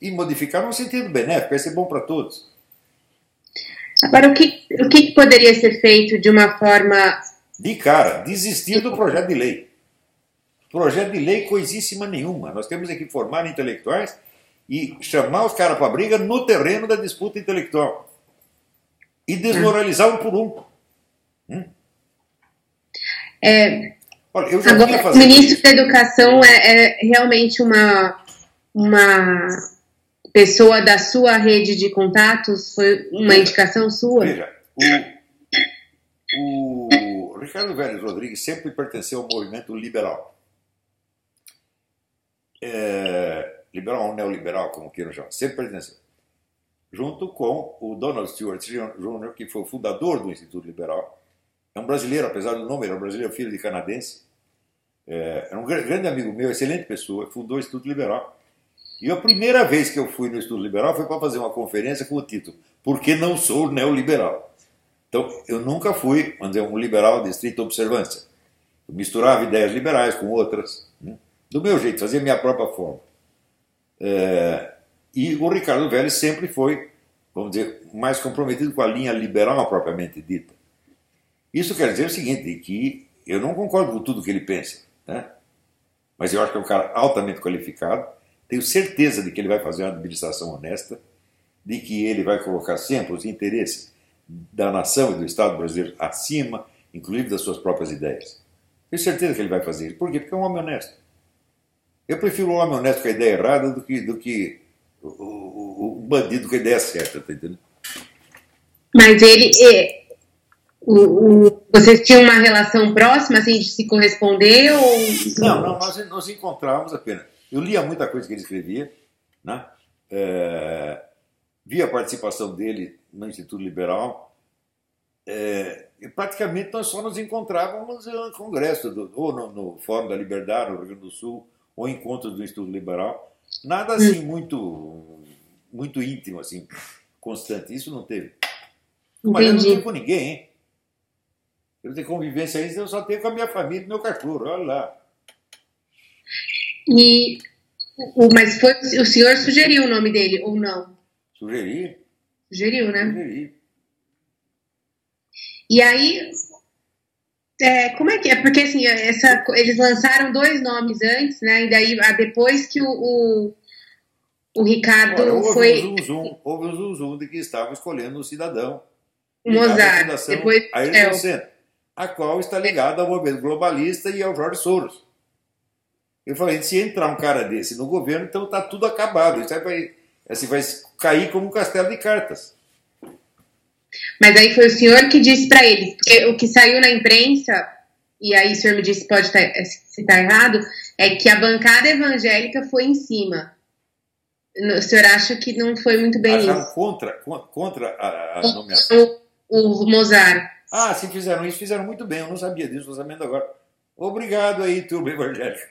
E modificar no sentido benéfico, vai ser bom para todos. Agora, o que, o que poderia ser feito de uma forma. De cara, desistir do projeto de lei. Projeto de lei coisíssima nenhuma. Nós temos que formar intelectuais e chamar os caras para briga no terreno da disputa intelectual. E desmoralizar um por um. Hum? É, Olha, agora, o ministro da Educação é, é, realmente uma, uma pessoa da sua rede de contatos? Foi uma indicação sua? Veja, o, o Ricardo Vélez Rodrigues sempre pertenceu ao movimento liberal. É, liberal ou neoliberal, como queiram chamar, sempre pertenceu. Junto com o Donald Stewart Jr., que foi o fundador do Instituto Liberal, é um brasileiro, apesar do nome, ele é um brasileiro filho de canadense. É, é um grande amigo meu, excelente pessoa, fundou o Instituto Liberal. E a primeira vez que eu fui no Instituto Liberal foi para fazer uma conferência com o título Por que não sou neoliberal? Então, eu nunca fui, vamos dizer, um liberal de estrita observância. Eu misturava ideias liberais com outras, né? do meu jeito, fazia minha própria forma. É, e o Ricardo Vélez sempre foi, vamos dizer, mais comprometido com a linha liberal propriamente dita. Isso quer dizer o seguinte, que eu não concordo com tudo que ele pensa, né? mas eu acho que é um cara altamente qualificado, tenho certeza de que ele vai fazer uma administração honesta, de que ele vai colocar sempre os interesses da nação e do Estado brasileiro acima, inclusive das suas próprias ideias. Tenho certeza que ele vai fazer isso. Por quê? Porque é um homem honesto. Eu prefiro um homem honesto com a ideia errada do que, do que o, o, o bandido com a ideia certa, tá entendendo? Mas ele, é, o, o, vocês tinham uma relação próxima, assim, de se corresponder? Ou... Não, não, nós nos encontrávamos apenas. Eu lia muita coisa que ele escrevia, né? É, via a participação dele no Instituto Liberal. É, e praticamente nós só nos encontrávamos no congresso, do, ou no, no, Fórum da Liberdade, no Rio Grande do Sul, ou encontros do Instituto Liberal. Nada assim muito, muito íntimo, assim, constante. Isso não teve. Mas eu não tive com ninguém, hein? Eu tenho convivência ainda, eu só tenho com a minha família e meu cachorro, olha lá. E, o, mas foi, o senhor sugeriu o nome dele, ou não? Sugeri? Sugeriu, né? Sugeri. E aí, é, como é que é? Porque assim, essa, eles lançaram dois nomes antes, né? E daí, ah, depois que o, o, o Ricardo Olha, houve foi. um zum, houve um zum, zum de que estavam escolhendo um cidadão. Mozart. Depois Ayrton é, Senna, a qual está ligada ao movimento globalista e ao Jorge Soros. Eu falei, se entrar um cara desse no governo, então está tudo acabado. Isso vai, assim, vai cair como um castelo de cartas. Mas aí foi o senhor que disse para eles, porque o que saiu na imprensa, e aí o senhor me disse pode tá, se está errado, é que a bancada evangélica foi em cima. O senhor acha que não foi muito bem Acharam isso? contra, con- contra a, a nomeação. O, o Mozart. Ah, se fizeram isso, fizeram muito bem. Eu não sabia disso, estou sabendo agora. Obrigado aí, turma evangélica.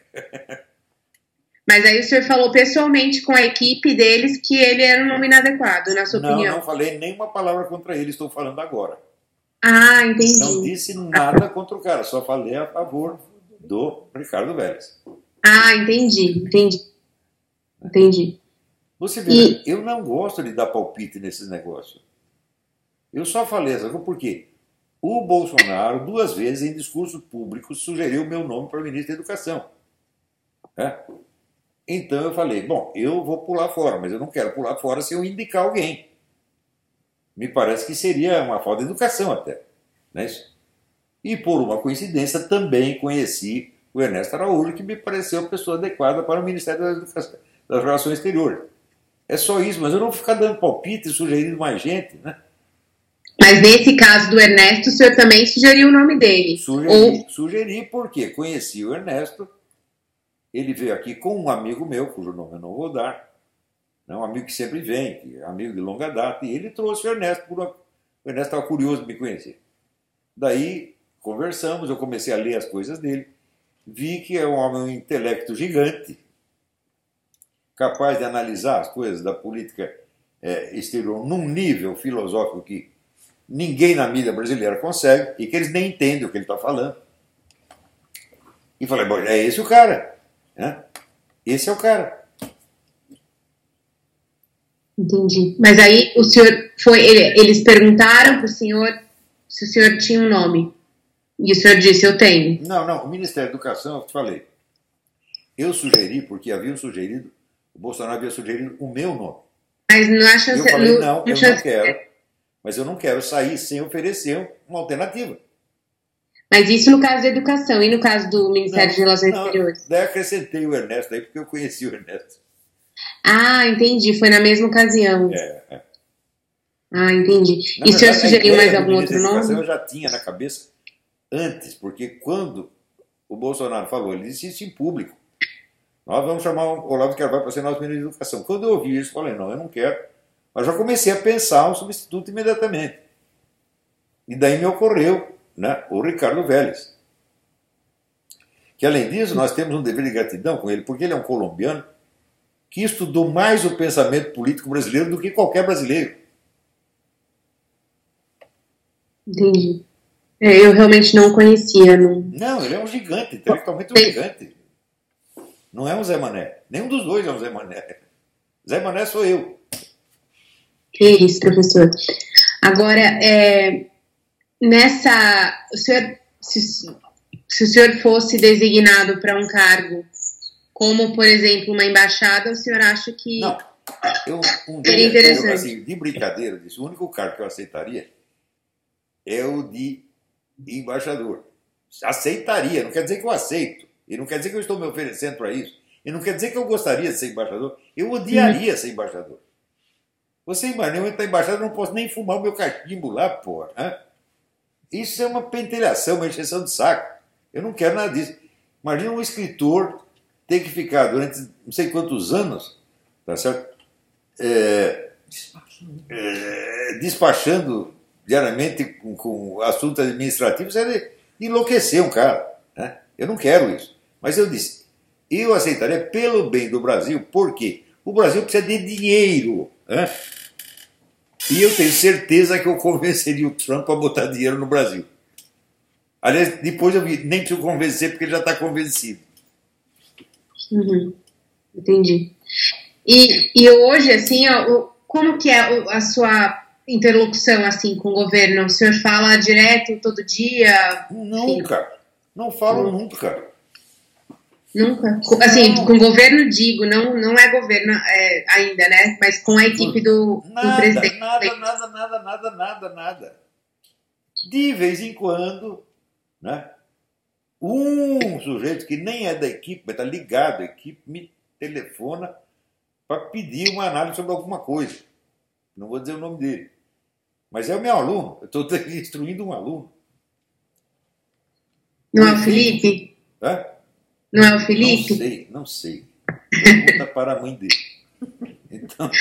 Mas aí o senhor falou pessoalmente com a equipe deles que ele era um nome inadequado, na sua Não, opinião. não falei nenhuma palavra contra ele, estou falando agora. Ah, entendi. Não disse nada contra o cara, só falei a favor do Ricardo Vélez. Ah, entendi, entendi. Entendi. Você vê, E- eu não gosto de dar palpite nesses negócios. Eu só falei essa coisa porque o Bolsonaro, duas vezes em discurso público, sugeriu meu nome para ministro da Educação. né? Então eu falei, bom, eu vou pular fora, mas eu não quero pular fora se eu indicar alguém. Me parece que seria uma falta de educação até. É isso? E por uma coincidência também conheci o Ernesto Araújo, que me pareceu pessoa adequada para o Ministério da Educação, das Relações Exteriores. É só isso, mas eu não vou ficar dando palpite e sugerindo mais gente, né? Mas nesse caso do Ernesto, o senhor também sugeriu o nome dele. Sugeri, sugeri porque conheci o Ernesto, ele veio aqui com um amigo meu, cujo nome eu não vou dar, né, um amigo que sempre vem, que é amigo de longa data, e ele trouxe o Ernesto, por uma, o Ernesto estava curioso de me conhecer. Daí conversamos, eu comecei a ler as coisas dele, vi que é um homem, um intelecto gigante, capaz de analisar as coisas da política eh, exterior num nível filosófico que ninguém na mídia brasileira consegue e que eles nem entendem o que ele está falando. E falei, bom, é esse o cara. Né? Esse é o cara. Entendi. Mas aí o senhor foi. ele- eles perguntaram para o senhor se o senhor tinha um nome. E o senhor disse, eu tenho. Não, não, o Ministério da Educação, eu te falei. Eu sugeri, porque haviam sugerido, o Bolsonaro havia sugerido o meu nome. Mas não chance. Eu falei, no- não, eu não quero, mas eu não quero sair sem oferecer uma alternativa. Mas isso no caso da educação e no caso do Ministério de Relações não, Exteriores. Daí acrescentei o Ernesto aí, porque eu conheci o Ernesto. Ah, entendi. Foi na mesma ocasião. É, é. Ah, entendi. Na E o senhor sugeriu mais algum outro nome? Eu já tinha na cabeça antes, porque quando o Bolsonaro falou, ele disse isso em público. Nós vamos chamar o Olavo Carvalho para ser nosso ministro da Educação. Quando eu ouvi isso, eu falei, não, eu não quero. Mas já comecei a pensar um substituto imediatamente. E daí me ocorreu né, o Ricardo Vélez. Que além disso, nós temos um dever de gratidão com ele, porque ele é um colombiano que estudou mais o pensamento político brasileiro do que qualquer brasileiro. Entendi. É, eu realmente não conhecia. Não... Não, ele é um gigante, intelectualmente um gigante. Não é um Zé Mané. Nenhum dos dois é um Zé Mané. Zé Mané sou eu. Que isso, professor. Agora, é, nessa. O senhor, se, se o senhor fosse designado para um cargo, como, por exemplo, uma embaixada, o senhor acha que. Não. Eu, um Seria dia, interessante. eu, assim, de brincadeira, disse, o único cargo que eu aceitaria é o de embaixador. Aceitaria, não quer dizer que eu aceito. E não quer dizer que eu estou me oferecendo para isso. E não quer dizer que eu gostaria de ser embaixador. Eu odiaria ser embaixador. Você imagina, eu entrar embaixador, eu não posso nem fumar o meu cachimbo lá, porra. Isso é uma pentelhação, uma encheção de saco. Eu não quero nada disso. Imagina um escritor ter que ficar durante não sei quantos anos, tá certo? É, é, despachando diariamente com, com assuntos administrativos, é de enlouquecer um cara. Né? Eu não quero isso. Mas eu disse, eu aceitaria pelo bem do Brasil, porque o Brasil precisa de dinheiro. Né? E eu tenho certeza que eu convenceria o Trump a botar dinheiro no Brasil. Aliás, depois eu vi, nem preciso convencer, porque ele já está convencido. Uhum. Entendi. E, e hoje, assim, ó, como que é a sua interlocução assim com o governo? O senhor fala direto todo dia? Nunca. Não falo nunca. Nunca? Assim, não. com o governo digo, não, não é governo é, ainda, né? Mas com a equipe do, nada, do presidente. Nada, nada, nada, nada, nada, nada. De vez em quando, né? Um sujeito que nem é da equipe, mas está ligado à equipe, me telefona para pedir uma análise sobre alguma coisa. Não vou dizer o nome dele. Mas é o meu aluno. Eu estou instruindo um aluno. Não é o Felipe? Hã? Não é o Felipe? Não sei, não sei. Pergunta para a mãe dele. Então.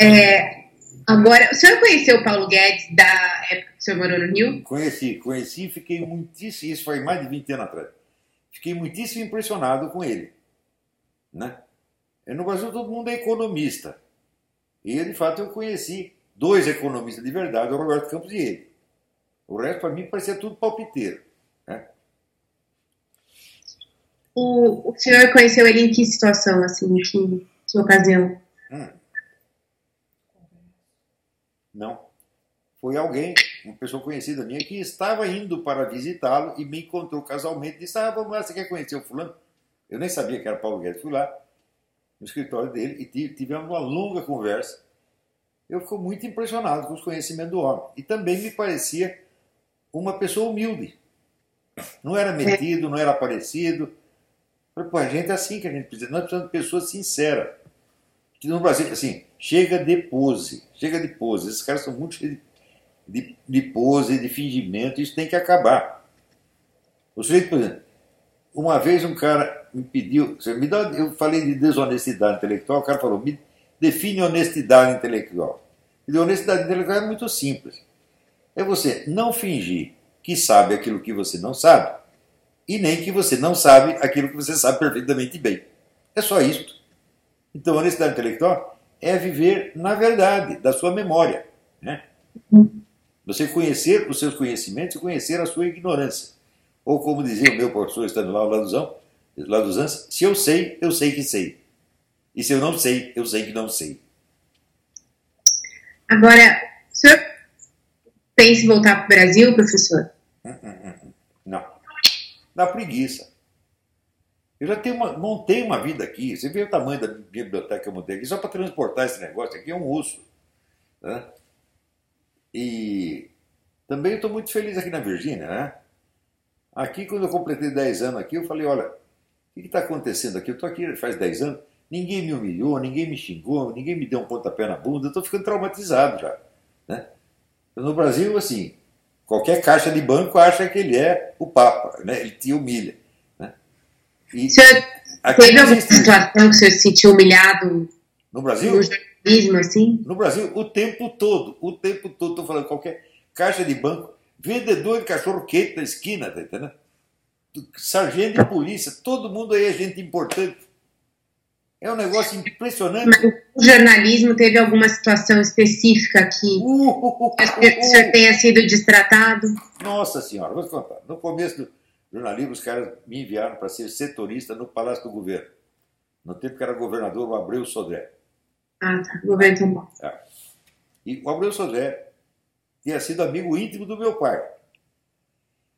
É, agora, o senhor conheceu o Paulo Guedes da época que o senhor morou no Rio? Conheci, conheci e fiquei muitíssimo. Isso foi mais de 20 anos atrás. Fiquei muitíssimo impressionado com ele. Né? E no Brasil todo mundo é economista. E de fato eu conheci dois economistas de verdade, o Roberto Campos e ele. O resto para mim parecia tudo palpiteiro. Né? O, o senhor conheceu ele em que situação, assim, que, que ocasião? Hum. Não. Foi alguém, uma pessoa conhecida minha, que estava indo para visitá-lo e me encontrou casualmente disse: Ah, vamos lá, você quer conhecer o fulano? Eu nem sabia que era Paulo Guedes. Fui lá no escritório dele e tivemos uma longa conversa. Eu fico muito impressionado com os conhecimentos do homem. E também me parecia uma pessoa humilde. Não era metido, não era aparecido. Pô, a gente é assim que a gente precisa. Nós precisamos de pessoas sinceras. Que no Brasil, assim, chega de pose. Chega de pose. Esses caras são muito cheios de, de, de pose, de fingimento. Isso tem que acabar. O sujeito, por exemplo, uma vez um cara me pediu, me dá, eu falei de desonestidade intelectual, o cara falou, me define honestidade intelectual. E honestidade intelectual é muito simples. É você não fingir que sabe aquilo que você não sabe e nem que você não sabe aquilo que você sabe perfeitamente bem. É só isso. Então, honestidade intelectual é viver na verdade da sua memória. Né? Você conhecer os seus conhecimentos e conhecer a sua ignorância. Ou como dizia o meu professor estando lá, o Laduzão, Laduzan, se eu sei, eu sei que sei. E se eu não sei, eu sei que não sei. Agora, o senhor pensa em voltar para o Brasil, professor? Hum, não. Dá preguiça. Eu já tenho uma, montei uma vida aqui. Você vê o tamanho da biblioteca que eu montei aqui, só para transportar esse negócio aqui é um osso. Né? E também estou muito feliz aqui na Virgínia, né? Aqui, quando eu completei 10 anos aqui, eu falei, olha, o que está acontecendo aqui? Eu estou aqui faz 10 anos, ninguém me humilhou, ninguém me xingou, ninguém me deu um pontapé na bunda, eu estou ficando traumatizado já. Né? No Brasil, assim, qualquer caixa de banco acha que ele é o Papa, né? ele te humilha. Né? E, senhor teve alguma situação que o senhor se sentiu humilhado no Brasil? No jornalismo, assim? No Brasil, o tempo todo, o tempo todo, estou falando, qualquer caixa de banco vendedor de cachorro quente na esquina, tá entendendo? Sargento de polícia, todo mundo aí é gente importante. É um negócio impressionante. Mas o jornalismo teve alguma situação específica que uh, uh, uh, o senhor tenha sido destratado? Nossa Senhora, vou te contar. No começo do jornalismo, os caras me enviaram para ser setorista no Palácio do Governo. No tempo que era governador o Abreu Sodré. Ah, tá. Governo São Paulo. É. E o Abreu Sodré tinha sido amigo íntimo do meu pai.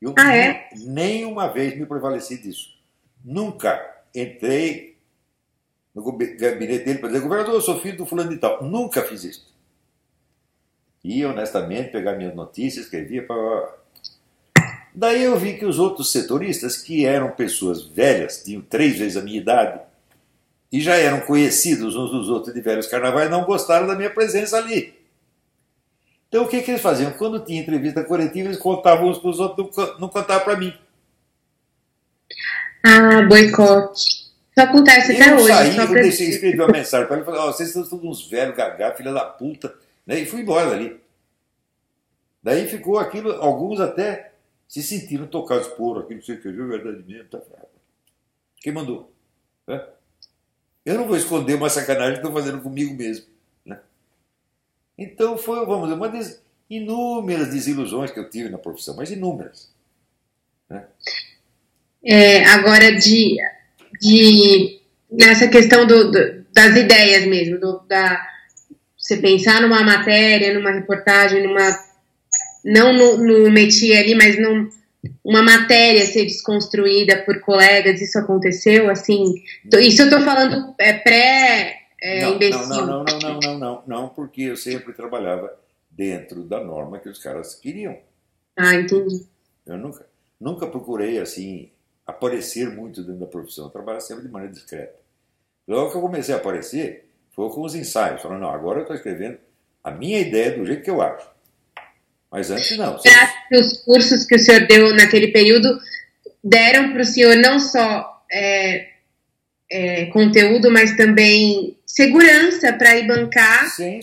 Eu ah, é? nem uma vez me prevaleci disso. Nunca entrei no gabinete dele para dizer, governador, eu sou filho do fulano de tal. Nunca fiz isso. E honestamente pegar minhas notícias, escrevia para. Daí eu vi que os outros setoristas, que eram pessoas velhas, tinham três vezes a minha idade, e já eram conhecidos uns dos outros de velhos carnavais, não gostaram da minha presença ali. Então o que, que eles faziam? Quando tinha entrevista coletiva, eles contavam uns para os outros, não contavam para mim. Ah, boicote. Isso acontece eu até hoje. Saí, eu deixei escrever uma mensagem para ele falei, oh, vocês são todos uns velhos gagá, filha da puta. Né? E fui embora dali. Daí ficou aquilo, alguns até se sentiram tocados por aquilo, você escreveu é verdade mesmo, tá Quem mandou? É? Eu não vou esconder uma sacanagem que estou fazendo comigo mesmo. Então foi, vamos dizer, uma das inúmeras desilusões que eu tive na profissão, mas inúmeras. Né? É, agora, de, de, nessa questão do, do, das ideias mesmo, do, da, você pensar numa matéria, numa reportagem, numa. Não no, no métier ali, mas num, uma matéria ser desconstruída por colegas, isso aconteceu? Assim, isso eu estou falando é, pré. É, não, imbecil. não, não, não, não, não, não, não, porque eu sempre trabalhava dentro da norma que os caras queriam. Ah, entendi. Eu nunca, nunca procurei assim aparecer muito dentro da profissão. Eu trabalhava sempre de maneira discreta. Logo que eu comecei a aparecer, foi com os ensaios. Falando, não, agora eu estou escrevendo a minha ideia do jeito que eu acho. Mas antes não. Você acha que os cursos que o senhor deu naquele período deram para o senhor não só é, é, conteúdo, mas também segurança para ir bancar sem?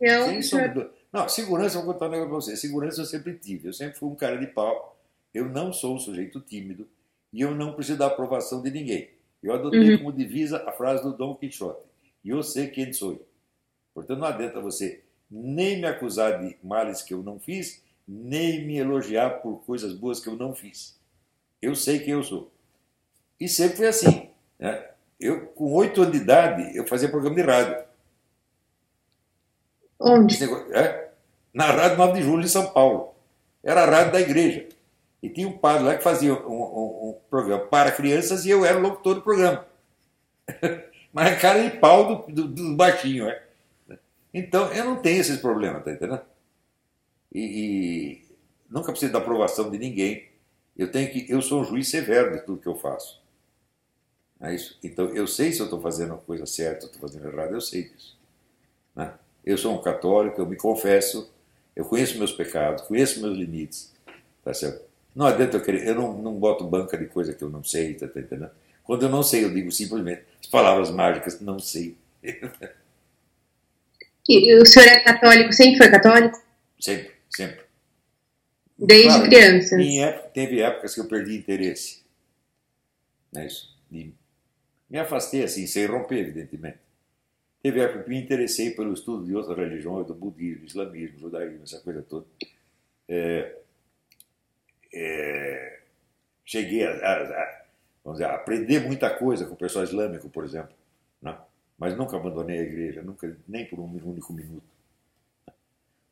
Sem sombra, não, segurança, vou contar um negócio para você. Segurança eu sempre tive. Eu sempre fui um cara de pau. Eu não sou um sujeito tímido e eu não preciso da aprovação de ninguém. Eu adotei uhum. como divisa a frase do Dom Quixote. Eu sei quem sou. Portanto, não adianta você nem me acusar de males que eu não fiz, nem me elogiar por coisas boas que eu não fiz. Eu sei quem eu sou. E sempre foi assim. Né? Eu, com oito anos de idade, eu fazia programa de rádio. Onde? É, na Rádio 9 de Julho, em São Paulo. Era a rádio da igreja. E tinha um padre lá que fazia um, um, um programa para crianças e eu era o locutor do programa. Mas a cara de pau do, do, do baixinho, é. Então, eu não tenho esses problemas, tá entendendo? E, e, nunca preciso da aprovação de ninguém. Eu tenho que, eu sou um juiz severo de tudo que eu faço. É. Então, eu sei se eu estou fazendo a coisa certa, estou fazendo errado, eu sei disso. Né? Eu sou um católico, eu me confesso, eu conheço meus pecados, conheço meus limites, tá certo? Não adianta eu querer, eu não, não boto banca de coisa que eu não sei, tá, tá entendendo? Quando eu não sei, eu digo simplesmente as palavras mágicas, não sei. E o senhor é católico, sempre foi católico? Sempre, sempre. Desde claro, criança? Época, teve épocas que eu perdi interesse. Não é isso? E me afastei assim, sem romper, evidentemente. Teve época que me interessei pelo estudo de outras religiões, do budismo, islamismo, judaísmo, essa coisa toda. É, é, cheguei a, a, vamos dizer, a aprender muita coisa com o pessoal islâmico, por exemplo. Né? Mas nunca abandonei a igreja, nunca, nem por um único minuto.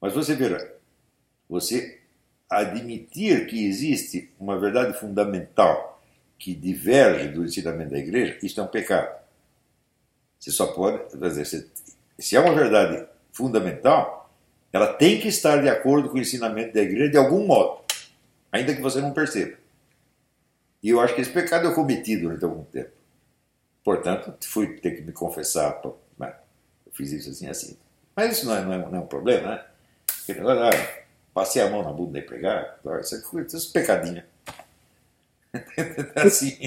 Mas você verá, você admitir que existe uma verdade fundamental que diverge do ensinamento da igreja, isso é um pecado. Você só pode, dizer, se é uma verdade fundamental, ela tem que estar de acordo com o ensinamento da igreja de algum modo ainda que você não perceba. E eu acho que esse pecado eu cometi durante algum tempo. Portanto, fui ter que me confessar. Pô, né? eu fiz isso assim, assim. Mas isso não é, não é, não é um problema, né? Porque ah, passei a mão na bunda da empregada, isso é esses pecadinhos. assim.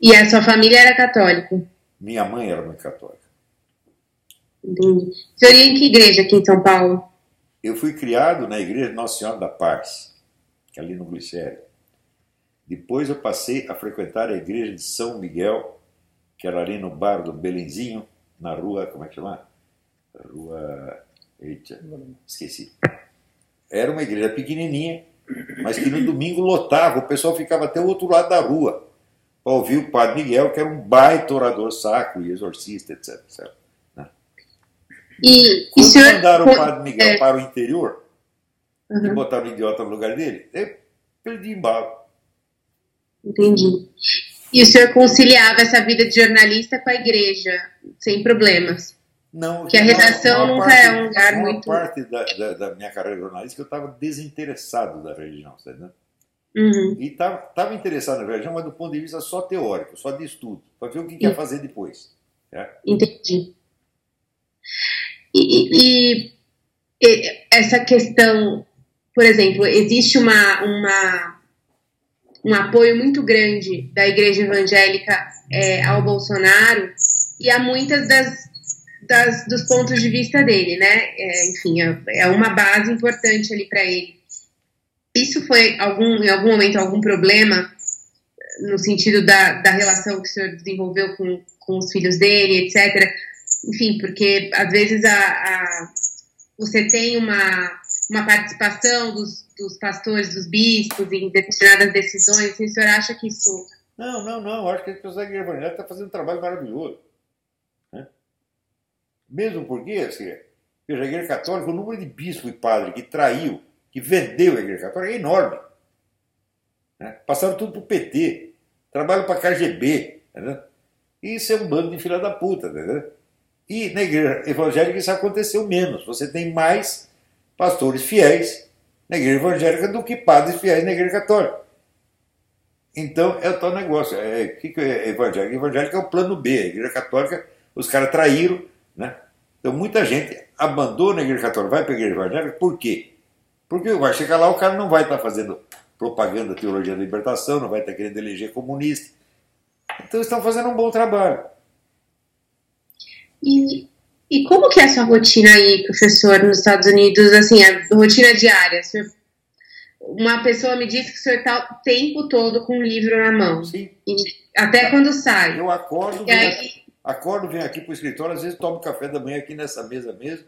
E a sua família era católica? Minha mãe era muito católica. Entendi. O senhor ia em que igreja aqui em São Paulo? Eu fui criado na igreja Nossa Senhora da Paz ali no Glicério. Depois eu passei a frequentar a igreja de São Miguel, que era ali no bar do Belenzinho, na rua, como é que chama? Rua. Eita, esqueci. Era uma igreja pequenininha, mas que no domingo lotava, o pessoal ficava até o outro lado da rua para ouvir o Padre Miguel, que era um baita orador sacro e exorcista, etc. etc né? E, Quando e senhor, mandaram o Padre Miguel é... para o interior, uhum. e botaram o idiota no lugar dele, eu perdi embalo. Entendi. E o senhor conciliava essa vida de jornalista com a igreja, sem problemas? Não, que a redação nunca parte, é um lugar uma muito. parte da, da, da, minha carreira jornalística eu estava desinteressado da religião, tá entendendo? Uhum. E estava interessado na religião, mas do ponto de vista só teórico, só de estudo, para ver o que, que ia fazer depois. É? Entendi. E, e, e, essa questão por exemplo, existe uma, uma, um apoio muito grande da igreja evangélica é, ao Bolsonaro e a muitas das, das, dos pontos de vista dele, né? É, enfim, é, é uma base importante ali para ele. Isso foi algum, em algum momento algum problema no sentido da, da relação que o senhor desenvolveu com, com os filhos dele, etc. Enfim, porque às vezes a, a você tem uma uma participação dos, dos pastores, dos bispos em determinadas decisões? O senhor acha que isso. Não, não, não. Acho que a igreja evangélica está fazendo um trabalho maravilhoso. Né? Mesmo porque, assim, veja, a igreja católica, o número de bispo e padre que traiu, que vendeu a igreja católica é enorme. Né? Passaram tudo para o PT, trabalham para a KGB. Entendeu? Isso é um bando de filha da puta. Entendeu? E na igreja evangélica isso aconteceu menos. Você tem mais pastores fiéis na igreja evangélica do que padres fiéis na igreja católica. Então é o tal negócio. É, o que, é evangélica? Evangélica é o plano B. A igreja católica, os caras traíram. Né? Então muita gente abandona a igreja católica, vai para a igreja evangélica, por quê? Porque vai chegar lá, o cara não vai estar fazendo propaganda, teologia da libertação, não vai estar querendo eleger comunista. Então estão fazendo um bom trabalho. E, e como que é a sua rotina aí, professor, nos Estados Unidos, assim, a rotina diária? Uma pessoa me disse que o senhor está o tempo todo com um livro na mão. Sim. até quando sai. Eu acordo, venho, aí... acordo, venho aqui para o escritório, às vezes tomo café da manhã aqui nessa mesa mesmo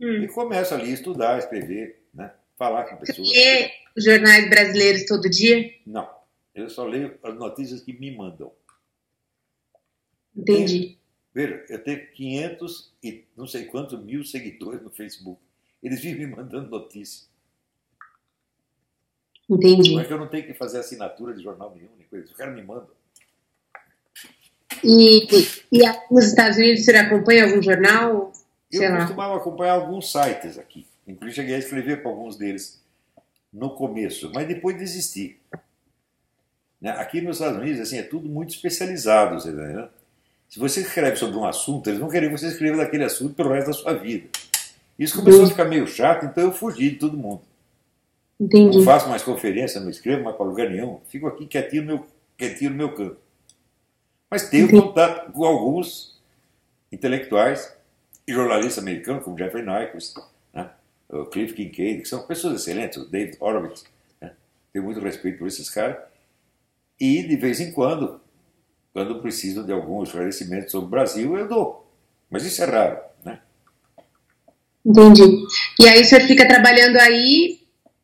hum. e começo ali a estudar, escrever, né? falar com pessoas. Você lê jornais brasileiros todo dia? Não. Eu só leio as notícias que me mandam. Entendi. Veja, eu tenho 500 e não sei quantos mil seguidores no Facebook. Eles vivem me mandando notícia. Entendi. Mas eu não tenho que fazer assinatura de jornal nenhum, nem coisa. O cara me manda. E, e nos Estados Unidos você acompanha algum jornal? Sei eu lá. costumava acompanhar alguns sites aqui. Inclusive cheguei a escrever para alguns deles no começo, mas depois desisti. Né? Aqui nos Estados Unidos assim, é tudo muito especializado, você tá entendeu? Se você escreve sobre um assunto, eles vão querer que você escreva daquele assunto pelo resto da sua vida. Isso começou a ficar meio chato, então eu fugi de todo mundo. Entendi. Não faço mais conferência, não escrevo mais para lugar nenhum. Fico aqui quietinho no meu, quietinho no meu canto. Mas tenho Entendi. contato com alguns intelectuais e jornalistas americanos, como Jeffrey Nyquist, né? o Cliff Kincaid, que são pessoas excelentes, o David Horowitz. Né? Tenho muito respeito por esses caras. E, de vez em quando, quando preciso de algum esclarecimento sobre o Brasil, eu dou. Mas isso é raro, né? Entendi. E aí o senhor fica trabalhando aí,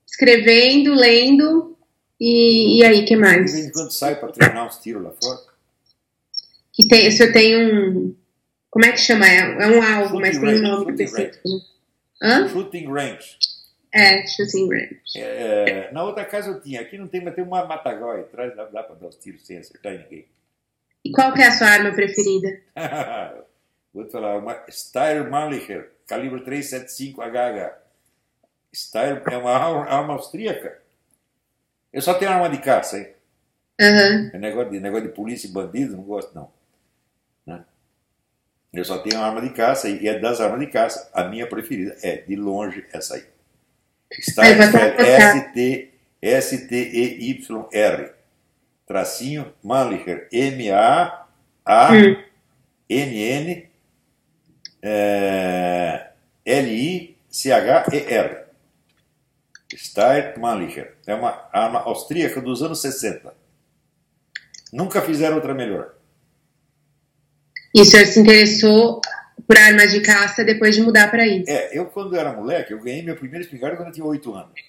escrevendo, lendo, e, e aí, que mais? De vez em quando sai para treinar uns tiros lá fora. Que tem, o senhor tem um... Como é que chama? É, é um alvo, shooting mas tem um nome específico. Hã? Shooting range. É, shooting range. É, na outra casa eu tinha. Aqui não tem, mas tem uma matagal atrás, dá, dá para dar os tiros sem acertar ninguém. E qual que é a sua arma preferida? Vou te falar, uma Steyr Mannlicher, calibre 375 HH. Steyr é uma arma austríaca. Eu só tenho arma de caça, hein? Uhum. É negócio de, negócio de polícia e bandido, não gosto não. Né? Eu só tenho arma de caça e é das armas de caça, a minha preferida é, de longe, essa aí. Steyr S-T-E-Y-R tracinho Mannlicher, M-A-A-N-N é, L-I-C-H-E-R. Steyr Mannlicher. É uma arma austríaca dos anos 60. Nunca fizeram outra melhor. E o senhor se interessou por armas de caça depois de mudar para isso? É, eu quando era moleque, eu ganhei minha primeira espingarda quando eu tinha 8 anos.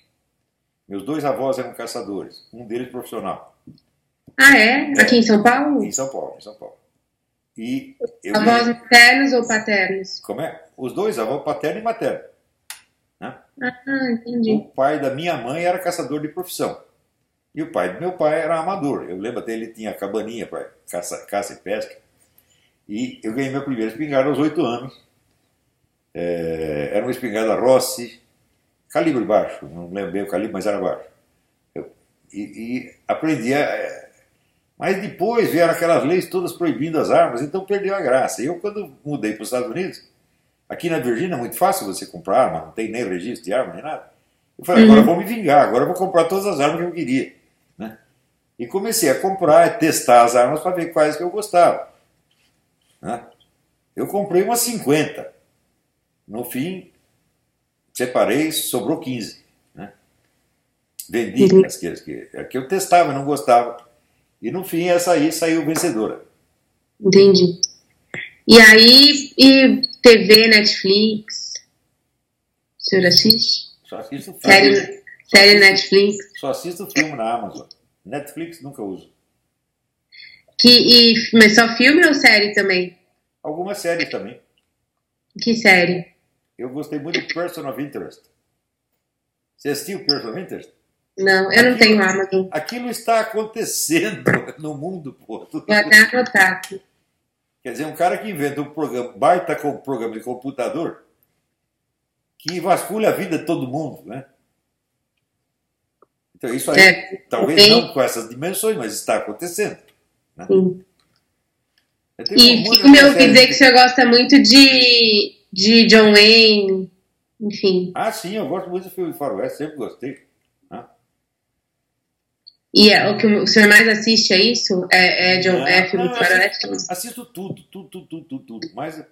Meus dois avós eram caçadores, um deles profissional. Ah, é? Aqui em São Paulo? Em São Paulo, em São Paulo. E avós me... maternos ou paternos? Como é? Os dois, avô paterno e materno. Né? Ah, entendi. O pai da minha mãe era caçador de profissão. E o pai do meu pai era amador. Eu lembro até ele tinha cabaninha para caça, caça e pesca. E eu ganhei meu primeiro espingarda aos oito anos. É, era uma espingarda Rossi, calibre baixo, não lembro bem o calibre, mas era baixo. Eu, e, e aprendi a, mas depois vieram aquelas leis todas proibindo as armas, então perdeu a graça. Eu, quando mudei para os Estados Unidos, aqui na Virgínia é muito fácil você comprar arma, não tem nem registro de arma, nem nada. Eu falei, uhum. agora vou me vingar, agora vou comprar todas as armas que eu queria. Né? E comecei a comprar, a testar as armas para ver quais que eu gostava. Né? Eu comprei umas 50. No fim, separei, sobrou 15. Né? Vendi uhum. as que, as que, as que eu testava, não gostava. E no fim, essa aí saiu vencedora. Entendi. E aí, e TV, Netflix? O senhor assiste? Só assisto série, Série Netflix. Só assisto filme na Amazon. Netflix nunca uso. Que, e, mas só filme ou série também? Algumas séries também. Que série? Eu gostei muito de Person of Interest. Você assistiu Person of Interest? Não, eu não tenho Amazon. Aquilo está acontecendo no mundo, pô. Vou até anotar aqui. Quer dizer, um cara que inventa um programa, baita com programa de computador, que vasculha a vida de todo mundo, né? Então, isso aí, É, talvez tem- não com essas dimensões, mas está acontecendo. Né? Sim. E muita filme eu ouvi série dizer que o senhor gosta muito de, de John Wayne, enfim. Ah, sim, eu gosto muito de filme de faroeste, sempre gostei. E é, o que o senhor mais assiste é isso? É, é, John, Não, é filme não, de faroeste? Assisto tudo, tudo, tudo, tudo, tudo, tudo. Mas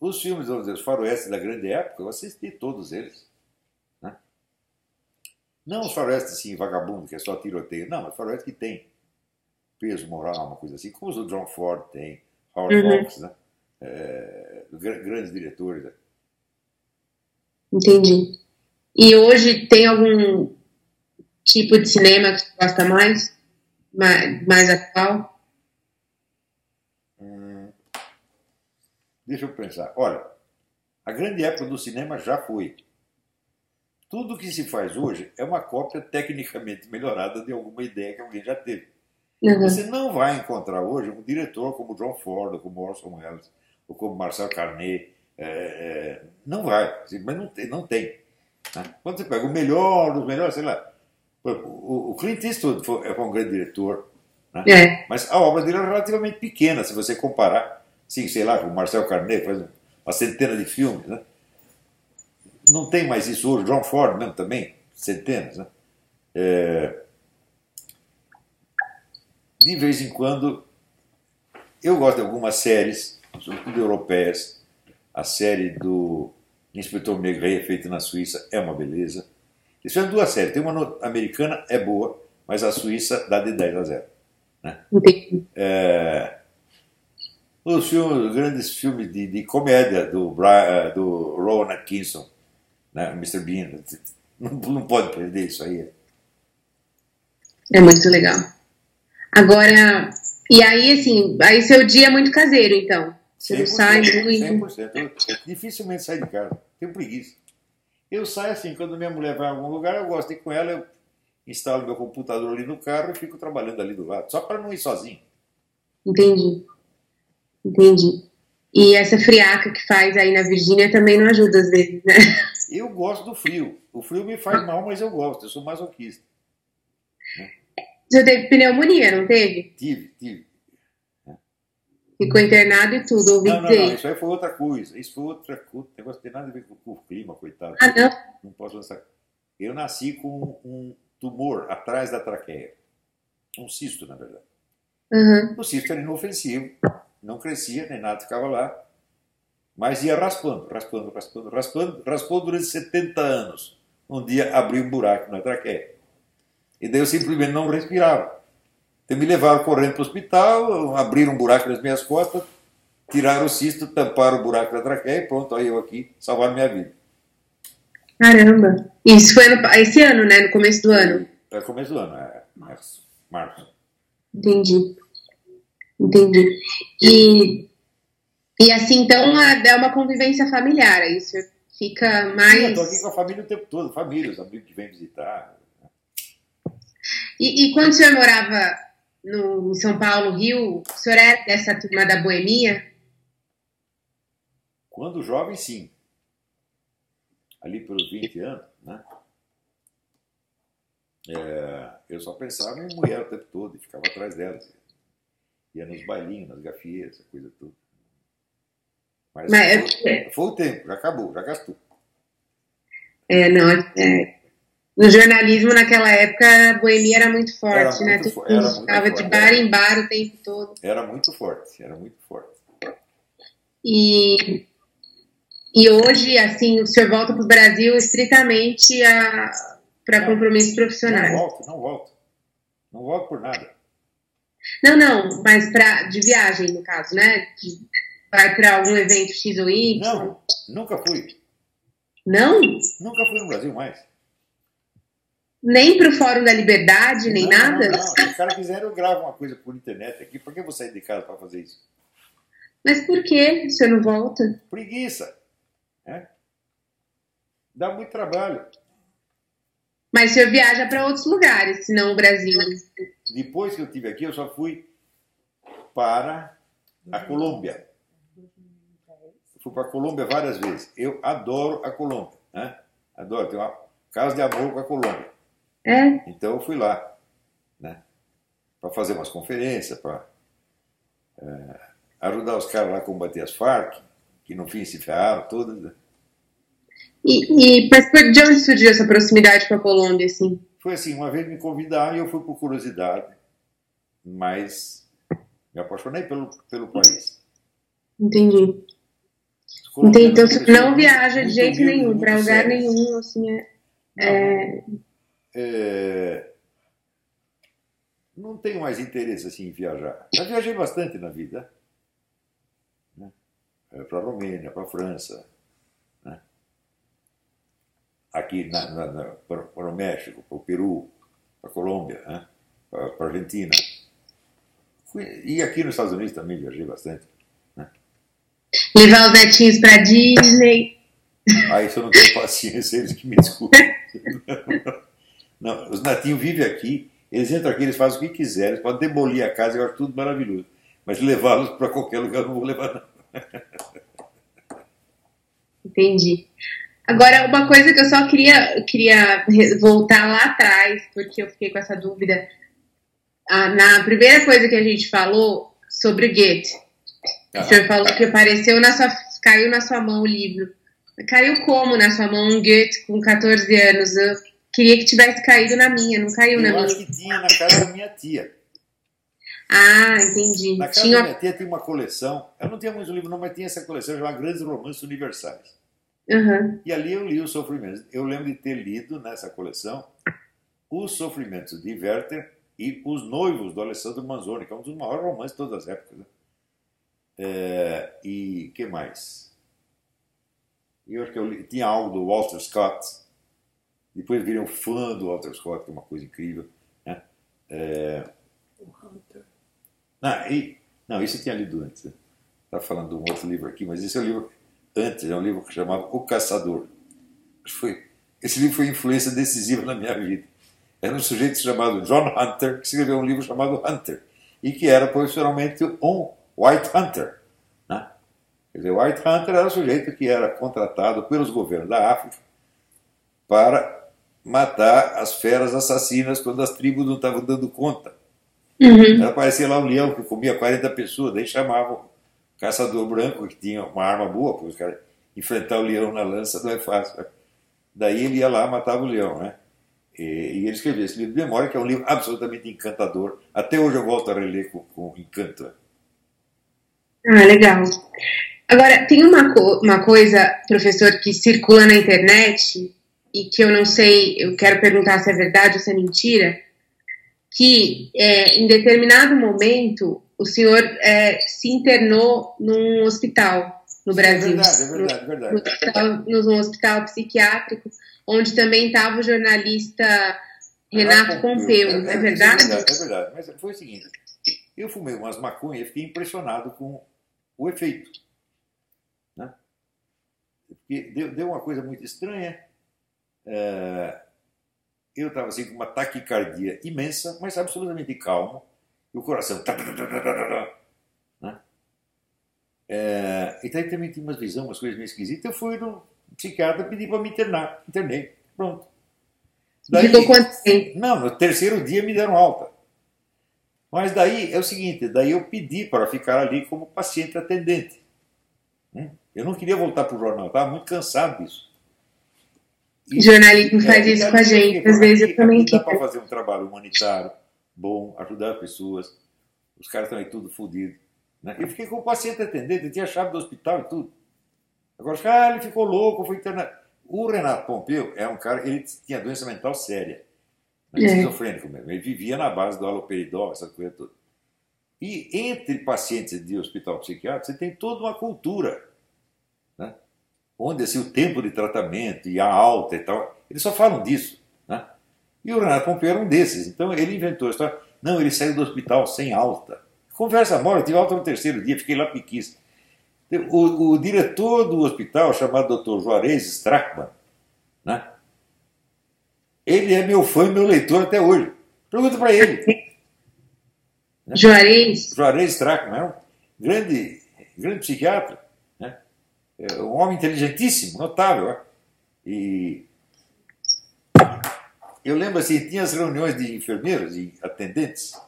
os filmes, vamos dizer, os faroestes da grande época, eu assisti todos eles. né? Não os faroestes assim, vagabundo, que é só tiroteio. Não, mas faroeste que tem peso moral, uma coisa assim, como os do John Ford tem, Howard Uhum. Hawks, né? É, gra- grandes diretores. né? Entendi. E hoje tem algum tipo de cinema que você gosta mais? Mais, mais atual? Hum, deixa eu pensar. Olha, a grande época do cinema já foi. Tudo que se faz hoje é uma cópia tecnicamente melhorada de alguma ideia que alguém já teve. Uhum. Você não vai encontrar hoje um diretor como John Ford, ou como Orson Welles, ou como Marcel Carnet. é, é, não vai, mas não tem. Não tem né? Quando você pega o melhor dos melhores, sei lá. O, Clint Eastwood foi, foi um grande diretor, né? É, mas a obra dele é relativamente pequena, se você comparar, sim, sei lá, com o Marcel Carnet, faz uma centena de filmes. Né? Não tem mais isso hoje. John Ford mesmo também, centenas. Né? É, de vez em quando, eu gosto de algumas séries, sobretudo europeias. A série do Inspetor Maigret, feita na Suíça, é uma beleza. Isso é duas séries. Tem uma americana, é boa, mas a Suíça dá de 10 a 0. entendi. É, os filmes, os grandes filmes de, de comédia do, Bra- eh, do Rowan Atkinson, né, Mr. Bean, não, não pode perder isso aí. É muito legal. Agora, e aí, assim, aí seu dia é muito caseiro, então. Você não sai muito. 100%. Eu dificilmente saio de casa. Tenho preguiça. Eu saio assim, quando minha mulher vai em algum lugar, eu gosto de ir com ela, eu instalo meu computador ali no carro e fico trabalhando ali do lado, só para não ir sozinho. Entendi. Entendi. E essa friaca que faz aí na Virgínia também não ajuda às vezes, né? Eu gosto do frio. O frio me faz mal, mas eu gosto. Eu sou masoquista. Você teve pneumonia, não teve? Tive, tive. Ficou internado e tudo, ouvi Não, não, não, isso aí foi outra coisa. Isso foi outra coisa. O negócio não tem nada a ver com, o clima, coitado. Ah, não? Não posso lançar. Eu nasci com um tumor atrás da traqueia. Um cisto, na verdade. Aham. O cisto era inofensivo, não crescia, nem nada, ficava lá. Mas ia raspando, raspando, raspando, raspando. Raspou durante 70 anos. Um dia abriu um buraco na traqueia. E daí eu simplesmente não respirava. Então me levaram correndo para o hospital, abriram um buraco nas minhas costas, tiraram o cisto, tamparam o buraco da traqueia e pronto, aí eu aqui, salvaram minha vida. Caramba. Isso foi no- esse ano, né? No começo do ano. É começo do ano, é março. março. Entendi. Entendi. E, e assim, então é uma convivência familiar, aí você fica Sim, eu mais. estou aqui com a família o tempo todo, família, os amigos que vêm visitar. E, e quando o senhor morava no, em São Paulo, Rio, o senhor é dessa turma da boemia? Quando jovem, sim. Ali pelos 20 anos, né? É, eu só pensava em mulher o tempo todo e ficava atrás delas. Ia nos bailinhos, nas gafieiras, essa coisa toda. Mas, Mas foi, é, foi o tempo, já acabou, já gastou. é, não, é, no jornalismo naquela época a boemia era muito forte, Era né? muito Todo mundo ficava de bar era. em bar o tempo todo. Era muito forte, era muito forte. E, e hoje, assim, o senhor volta para o Brasil estritamente para Não. compromissos Não profissionais. volto, não volto. Não volto por nada. Não, não, mas pra, de viagem, no caso, né? De- vai para algum evento X ou Y? Não, nunca fui. Não? Nunca fui no Brasil mais. Nem pro Fórum da Liberdade, nem não, nada? Não, não. Se os caras eu gravo uma coisa por internet aqui. Por que eu vou sair de casa para fazer isso? Mas por que você não volta? Preguiça. Né? Dá muito trabalho. Mas o senhor viaja para outros lugares, senão o Brasil. Depois que eu estive aqui, eu só fui para a Colômbia. fui para a Colômbia várias vezes. Eu adoro a Colômbia. Né? Adoro. Tenho uma casa de amor com a Colômbia. É? Então eu fui lá. Né? Para fazer umas conferências, para é, ajudar os caras lá a combater as Farc, que no fim se ferraram todas. Né? E, e de onde surgiu essa proximidade com a Colômbia, assim? Foi assim, uma vez me convidaram e eu fui por curiosidade, mas me apaixonei pelo, pelo país. Entendi. Entendi. Então não viaja de jeito nenhum, para lugar nenhum, assim, é... Não, é... É... não tenho mais interesse assim em viajar. Já viajei bastante na vida. Né? Para a Romênia, para a França, aqui na, na, para, o México, para o Peru, para a Colômbia, né? para, para a Argentina. Fui, e aqui nos Estados Unidos também viajei bastante. Né? Levar os netinhos para Disney. Ah, isso eu não tenho paciência, eles que me desculpem. Não, os netinhos vivem aqui, eles entram aqui, eles fazem o que quiserem, eles podem demolir a casa, eu acho tudo maravilhoso. Mas levá-los para qualquer lugar eu não vou levar, não. Entendi. Agora, uma coisa que eu só queria, queria voltar lá atrás, porque eu fiquei com essa dúvida. Ah, na primeira coisa que a gente falou sobre o Goethe, ah. o senhor falou que apareceu na sua, caiu na sua mão o livro. Caiu como na sua mão um Goethe com 14 anos? Eu queria que tivesse caído na minha, não caiu eu na minha. Eu acho que tinha na casa da minha tia. Ah, entendi. Na casa tinha... da minha tia tinha uma coleção, eu não tinha muitos livros não, mas tinha essa coleção chamada Grandes Romances Universais. Uhum. E ali eu li os sofrimentos. Eu lembro de ter lido nessa coleção os sofrimentos de Werther e os noivos do Alessandro Manzoni, que é um dos maiores romances de todas as épocas. Né? É, e que mais? Eu acho que eu li, tinha algo do Walter Scott. Depois virei um fã do Walter Scott, que é uma coisa incrível. Né? É, o Hunter. Não, e, não, isso eu tinha lido antes. Né? Estava falando de um outro livro aqui, mas esse é o livro antes, é um livro que chamava O Caçador. Foi, esse livro foi influência decisiva na minha vida. Era um sujeito chamado John Hunter, que escreveu um livro chamado Hunter, e que era profissionalmente um White Hunter. Né? Quer dizer, White Hunter era um sujeito que era contratado pelos governos da África para matar as feras assassinas quando as tribos não estavam dando conta. Uhum. Aparecia lá um leão que comia 40 pessoas, daí chamavam caçador branco que tinha uma arma boa, porque os caras enfrentar o leão na lança não é fácil. Daí ele ia lá matava o leão, né? E, e ele escreveu esse livro de memória, que é um livro absolutamente encantador. Até hoje eu volto a reler com, com encanto. Ah, legal. Agora, tem uma, co uma coisa, professor, que circula na internet e que eu não sei, eu quero perguntar se é verdade ou se é mentira, que é, em determinado momento o senhor é, se internou num hospital no Brasil. É verdade, é verdade, é verdade. No, num hospital psiquiátrico, onde também estava o jornalista Renato Pompeu. É, é, verdade? É verdade, é verdade. Mas foi o seguinte: eu fumei umas maconhas e fiquei impressionado com o efeito. Né? Porque deu, deu uma coisa muito estranha. É, eu estava assim com uma taquicardia imensa, mas absolutamente calmo e o coração. Né? É, e daí também tinha umas visões, umas coisas meio esquisitas. Eu fui no psiquiatra pedir para me internar. Internei. Pronto. Daí, Ficou quanto tempo? Não, no terceiro dia me deram alta. Mas daí é o seguinte, daí eu pedi para ficar ali como paciente atendente. Hum? Eu não queria voltar para o jornal, estava muito cansado disso. E, Jornalismo faz é, isso com a gente, às vezes eu também quero. Dá para fazer um trabalho humanitário, bom, ajudar as pessoas. Os caras estão aí tudo fodidos. Né? Eu fiquei com o paciente atendente, tinha a chave do hospital e tudo. Agora, ah, ele ficou louco, foi internado. O Renato Pompeu é um cara, ele tinha doença mental séria. Né? É. Esquizofrênico mesmo. Ele vivia na base do aloperidol, essa coisa toda. E entre pacientes de hospital psiquiátrico, você tem toda uma cultura. Né? Onde assim, o tempo de tratamento e a alta e tal, eles só falam disso. Né? E o Renato Pompeu era um desses. Então ele inventou a história. Não, ele saiu do hospital sem alta. Conversa mora, eu tive alta no terceiro dia, fiquei lá piquista. O, o diretor do hospital, chamado Dr. Juarez Strachman, né? ele é meu fã e meu leitor até hoje. Pergunta para ele. Juarez? Juarez Strachman é um grande, grande psiquiatra. É um homem inteligentíssimo, notável. Né? E eu lembro assim, tinha as reuniões de enfermeiros e atendentes,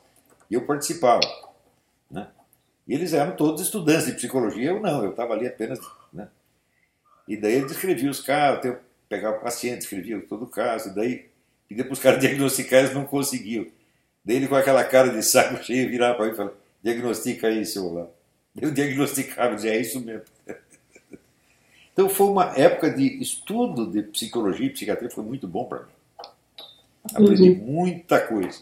e eu participava. Né? E eles eram todos estudantes de psicologia, eu não, eu estava ali apenas. Né? E daí ele descrevia os casos, eu pegava o paciente, escrevia todo o caso, e daí pedia para os caras diagnosticar, eles não conseguiam. Daí ele com aquela cara de saco cheio virava para mim e falava, diagnostica aí, seu lá. Eu diagnosticava, dizia, é isso mesmo. Então foi uma época de estudo de psicologia e psiquiatria, foi muito bom para mim. Aprendi uhum. muita coisa.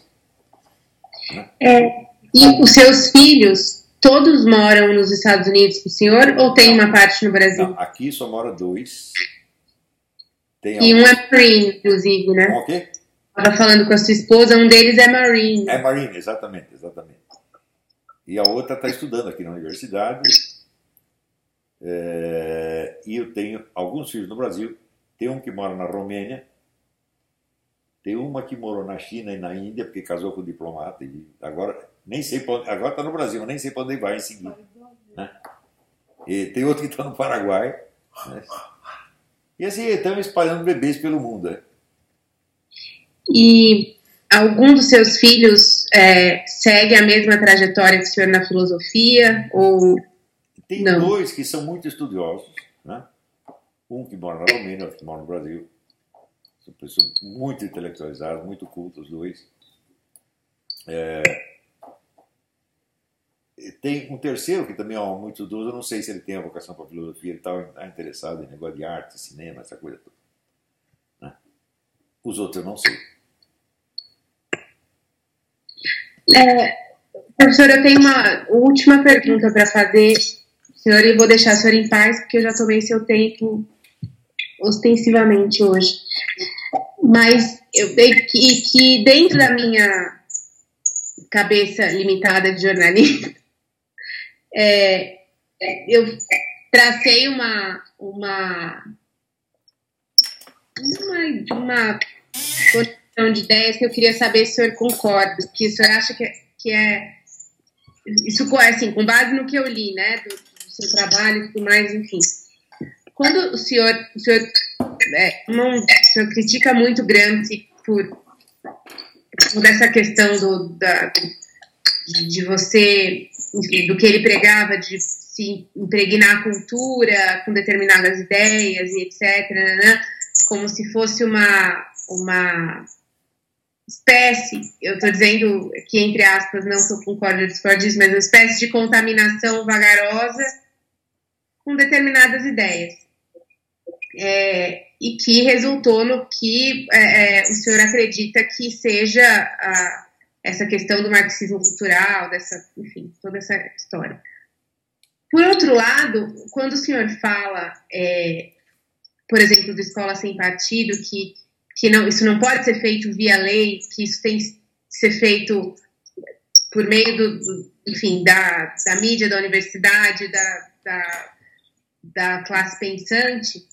Né? É, e os seus filhos, todos moram nos Estados Unidos com o senhor ou tem uma parte no Brasil? Não, aqui só mora dois. Tem e alguns... um é Marine, inclusive, né? O quê? Estava falando com a sua esposa, um deles é Marine. É Marine, exatamente, exatamente. E a outra está estudando aqui na universidade. É, e eu tenho alguns filhos no Brasil. Tem um que mora na Romênia, tem uma que morou na China e na Índia, porque casou com um diplomata. E agora nem sei onde, agora está no Brasil, nem sei para onde vai em seguida. Né? E tem outro que está no Paraguai. Né? E assim, estamos espalhando bebês pelo mundo. Né? E algum dos seus filhos é, segue a mesma trajetória que o senhor na filosofia? Ou tem não? dois que são muito estudiosos. Né? Um que mora na Romênia, outro que mora no Brasil. São pessoas muito intelectualizadas, muito cultas, os dois. É, tem um terceiro que também é muito idoso, eu não sei se ele tem a vocação para filosofia, ele está tá interessado em negócio de arte, cinema, essa coisa toda. Né? Os outros eu não sei. É, professor, eu tenho uma última pergunta para fazer, senhor, e vou deixar o senhor em paz, porque eu já tomei seu tempo ostensivamente hoje. Mas eu que, que dentro da minha cabeça limitada de jornalista, é, eu tracei uma, uma, uma, uma construção de ideias que eu queria saber se o senhor concorda, que o senhor acha que, que é. Isso assim, com base no que eu li, né, do seu trabalho e tudo mais, enfim. Quando o senhor, o senhor é, não, o senhor critica muito Gramsci por, por essa questão do, da, de você, do que ele pregava, de se impregnar a cultura com determinadas ideias e etc., né, né, como se fosse uma, uma espécie, eu estou dizendo aqui entre aspas, não que eu concordo ou discordo disso, mas uma espécie de contaminação vagarosa com determinadas ideias é, e que resultou no que é, é, o senhor acredita que seja a, essa questão do marxismo cultural, dessa, enfim, toda essa história. Por outro lado, quando o senhor fala, é, por exemplo, do escola sem partido, que, que não, isso não pode ser feito via lei, que isso tem que ser feito por meio do, do enfim, da, da mídia, da universidade, da, da, da classe pensante,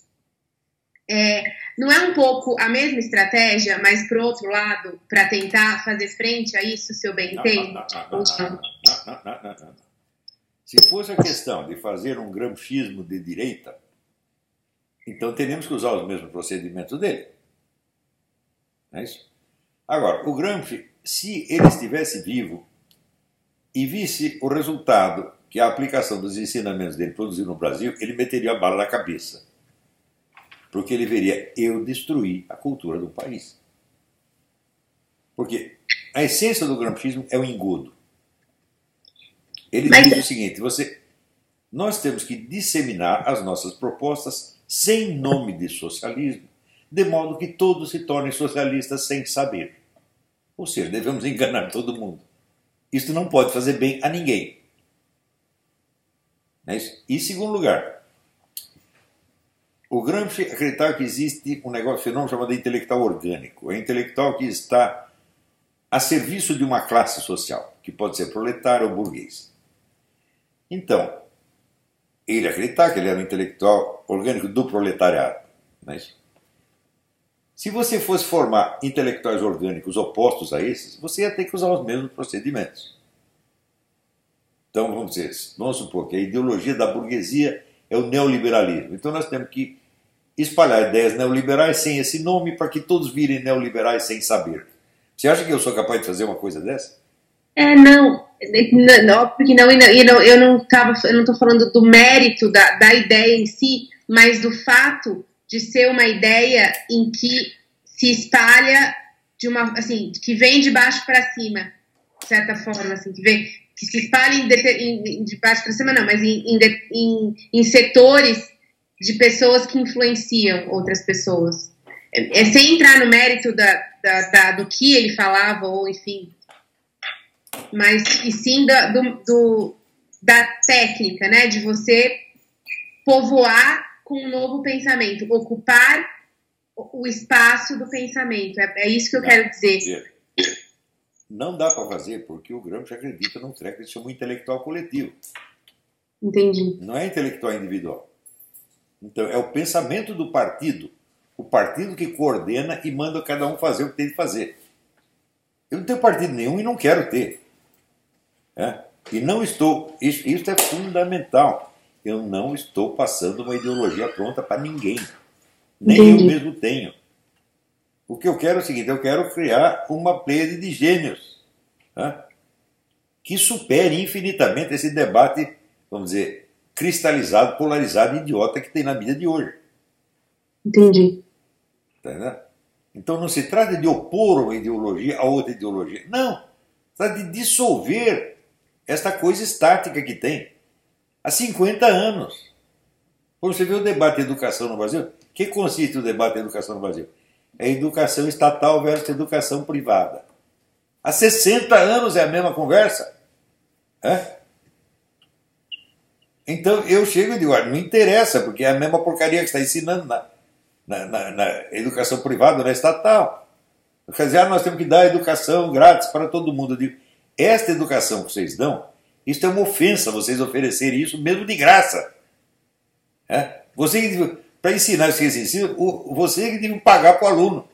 é, não é um pouco a mesma estratégia, mas por outro lado, para tentar fazer frente a isso, se eu bem entendo? Se fosse a questão de fazer um gramscismo de direita, então teríamos que usar os mesmos procedimentos dele. Não é isso? Agora, o Gramsci, se ele estivesse vivo e visse o resultado que a aplicação dos ensinamentos dele produziu no Brasil, ele meteria a bala na cabeça porque ele veria eu destruir a cultura do país. Porque a essência do gramscismo é o engodo. Ele Mas... diz o seguinte: você, nós temos que disseminar as nossas propostas sem nome de socialismo, de modo que todos se tornem socialistas sem saber. Ou seja, devemos enganar todo mundo. Isto não pode fazer bem a ninguém. É e, segundo lugar, o Gramsci acreditava que existe um negócio, fenômeno chamado intelectual orgânico. É intelectual que está a serviço de uma classe social, que pode ser proletário ou burguês. Então, ele acreditava que ele era um intelectual orgânico do proletariado. Mas, se você fosse formar intelectuais orgânicos opostos a esses, você ia ter que usar os mesmos procedimentos. Então, vamos dizer, vamos supor que a ideologia da burguesia é o neoliberalismo. Então, nós temos que espalhar ideias neoliberais sem esse nome para que todos virem neoliberais sem saber. Você acha que eu sou capaz de fazer uma coisa dessa? É, não, não porque não, não, eu não tava, eu não estou falando do mérito da, da ideia em si, mas do fato de ser uma ideia em que se espalha de uma, assim, que vem de baixo para cima, de certa forma, assim, que vem, que se espalha em, em, de baixo para cima, não, mas em, em, em setores de pessoas que influenciam outras pessoas. É, é sem entrar no mérito da, da, da, do que ele falava, ou enfim, mas e sim da, do, do, da técnica, né? De você povoar com um novo pensamento, ocupar o espaço do pensamento. É, é isso que eu quero dizer. Não dá para fazer porque o Gramsci acredita num treco que chama intelectual coletivo. Entendi. Não é intelectual individual. Então, é o pensamento do partido. O partido que coordena e manda cada um fazer o que tem de fazer. Eu não tenho partido nenhum e não quero ter. É? E não estou. Isso, isso é fundamental. Eu não estou passando uma ideologia pronta para ninguém. Nem Entendi. eu mesmo tenho. O que eu quero é o seguinte: eu quero criar uma plede de gênios é? que supere infinitamente esse debate, vamos dizer, cristalizado, polarizado, idiota que tem na mídia de hoje. Entendi. Tá então não se trata de opor uma ideologia a outra ideologia. Não. Trata de dissolver esta coisa estática que tem há 50 anos. Quando você vê o debate de educação no Brasil, o que consiste o debate de educação no Brasil? É educação estatal versus educação privada. Há 60 anos é a mesma conversa. É? Então eu chego e digo, não interessa, porque é a mesma porcaria que está ensinando na, na, na, na educação privada, na estatal. Quer dizer, ah, nós temos que dar educação grátis para todo mundo. Eu digo, esta educação que vocês dão, isso é uma ofensa vocês oferecerem isso mesmo de graça. É? Você, para ensinar vocês ensinam, você que tem que pagar para o aluno.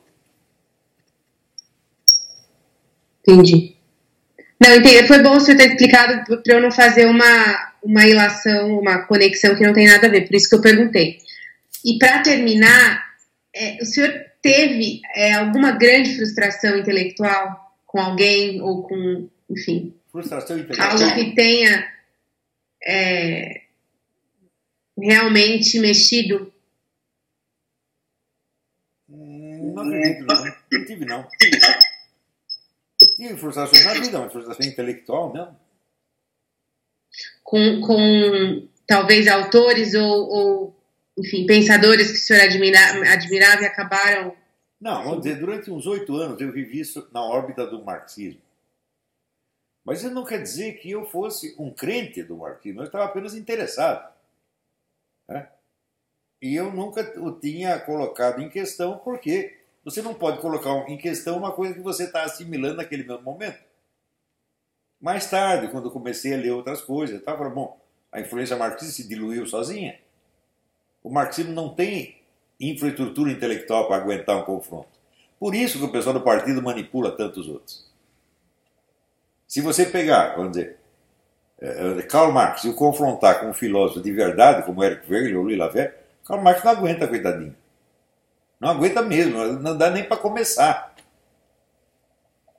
Entendi. Não, entendi. Foi bom você ter explicado para eu não fazer uma, uma ilação, uma conexão que não tem nada a ver, por isso que eu perguntei. E para terminar, é, o senhor teve é, alguma grande frustração intelectual com alguém ou com, enfim, frustração intelectual. algo que tenha é, realmente mexido? Hum, não não. Tive, não. Tive frustração na vida, mas frustração intelectual, não com, com talvez autores ou, ou, enfim, pensadores que o senhor admira, admirava e acabaram. Não, vamos dizer, durante uns oito anos eu vivi isso na órbita do marxismo. Mas isso não quer dizer que eu fosse um crente do marxismo, eu estava apenas interessado. Né? E eu nunca o tinha colocado em questão, porque você não pode colocar em questão uma coisa que você está assimilando naquele mesmo momento. Mais tarde, quando eu comecei a ler outras coisas, eu estava bom, a influência marxista se diluiu sozinha. O marxismo não tem infraestrutura intelectual para aguentar um confronto. Por isso que o pessoal do partido manipula tantos outros. Se você pegar, vamos dizer, eh, eh, Karl Marx e o confrontar com um filósofo de verdade, como Eric Wegener ou Louis Laverne, Karl Marx não aguenta, coitadinho. Não aguenta mesmo, não dá nem para começar.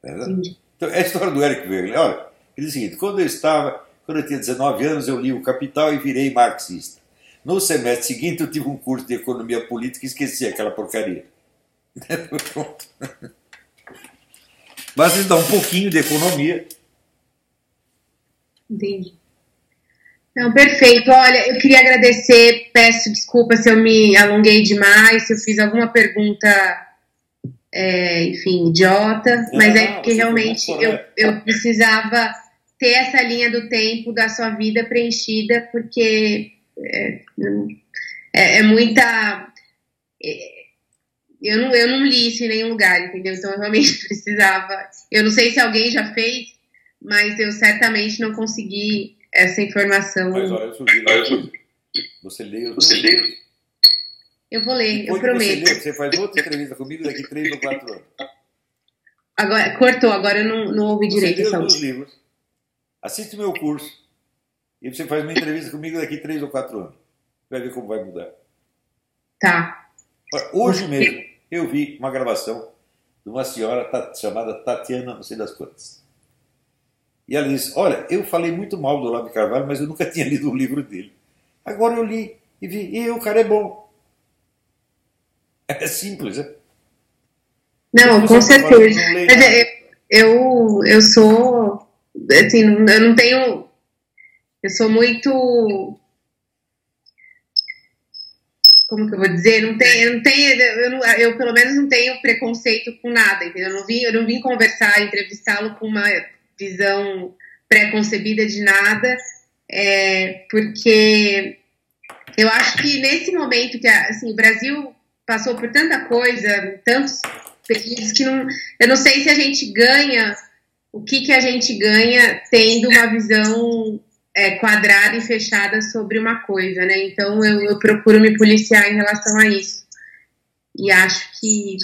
Então, é a história do Eric Wegener. Olha, ele diz o seguinte: quando eu estava, quando eu tinha 19 anos, eu li o Capital e virei marxista. No semestre seguinte, eu tive um curso de economia política e esqueci aquela porcaria. Pronto. Mas estudar um pouquinho de economia. Entendi. Não, perfeito. Olha, eu queria agradecer, peço desculpa se eu me alonguei demais, se eu fiz alguma pergunta, é, enfim, idiota, mas é porque realmente eu, eu precisava ter essa linha do tempo da sua vida preenchida, porque é, é, é muita. é, eu não, eu não li isso em nenhum lugar, entendeu? Então eu realmente precisava. Eu não sei se alguém já fez, mas eu certamente não consegui essa informação. Mas olha, eu sugiro. Você lê os Você lê? Eu vou ler, eu prometo. Você, lê, você faz outra entrevista comigo daqui três ou quatro anos. Agora, cortou, agora eu não, não ouvi direito Você lê os livros, assiste meu curso e você faz uma entrevista comigo daqui três ou quatro anos. Vai ver como vai mudar. Tá. Hoje mesmo eu vi uma gravação de uma senhora chamada Tatiana, não sei das quantas. E ela disse: Olha, eu falei muito mal do Olavo de Carvalho, mas eu nunca tinha lido o livro dele. Agora eu li e vi, e o cara é bom. É simples, né? Não, Você com não certeza. é, eu, eu sou. Assim, eu não tenho. Eu sou muito. Como que eu vou dizer? Não tem, eu, não tenho, eu, não- eu, pelo menos não tenho preconceito com nada, entendeu? Eu não vim, eu não vim conversar, entrevistá-lo com uma visão pré-concebida de nada, é, porque eu acho que nesse momento que assim, o Brasil passou por tanta coisa, tantos períodos que não, eu não sei se a gente ganha, o que, que a gente ganha tendo uma visão é, quadrada e fechada sobre uma coisa, né? Então eu, eu procuro me policiar em relação a isso. E acho que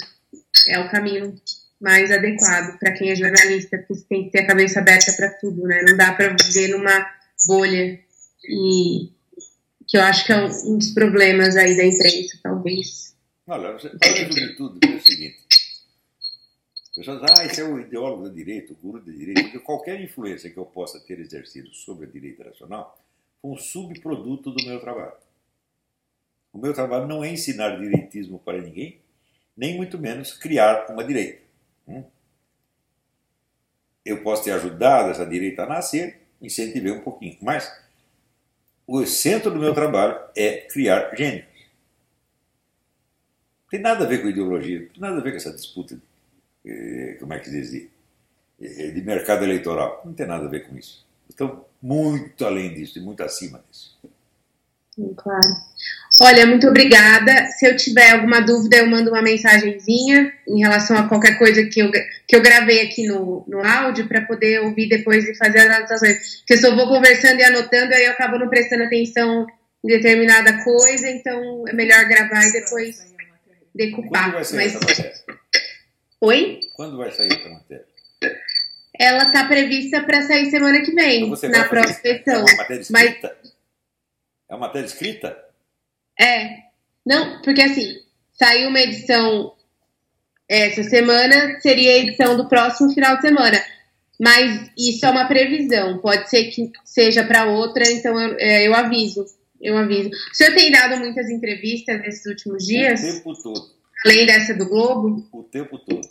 é o caminho mais adequado para quem é jornalista, porque tem que ter a cabeça aberta para tudo, né? Não dá para viver numa bolha e que eu acho que é um, dos problemas aí da imprensa, talvez. Olha, para resumir tudo, é o seguinte. As pessoas ah, esse é o ideólogo da direita, o guru da direita. Porque qualquer influência que eu possa ter exercido sobre a direita nacional foi um subproduto do meu trabalho. O meu trabalho não é ensinar direitismo para ninguém, nem muito menos criar uma direita. Hum? Eu posso ter ajudado essa direita a nascer, incentivei um pouquinho, mas o centro do meu trabalho é criar gênios. Não tem nada a ver com ideologia, não tem nada a ver com essa disputa, eh, como é que diz, de, eh, de mercado eleitoral. Não tem nada a ver com isso. Estão muito além disso e muito acima disso. Claro. Olha, muito obrigada. Se eu tiver alguma dúvida, eu mando uma mensagenzinha em relação a qualquer coisa que eu, que eu gravei aqui no, no áudio para poder ouvir depois e fazer as anotações. Porque eu vou conversando e anotando, aí eu acabo não prestando atenção em determinada coisa, então é melhor gravar e depois Quando decupar. vai sair Mas... essa matéria? Oi? Quando vai sair essa matéria? Ela está prevista para sair semana que vem, Então na próxima É edição. uma matéria Mas escrita? É uma matéria escrita? É. Não, porque assim, saiu uma edição essa semana, seria a edição do próximo final de semana. Mas isso é uma previsão. Pode ser que seja para outra, então eu, é, eu aviso. Eu aviso. O senhor tem dado muitas entrevistas nesses últimos dias, O tempo todo. além dessa do Globo? O tempo todo.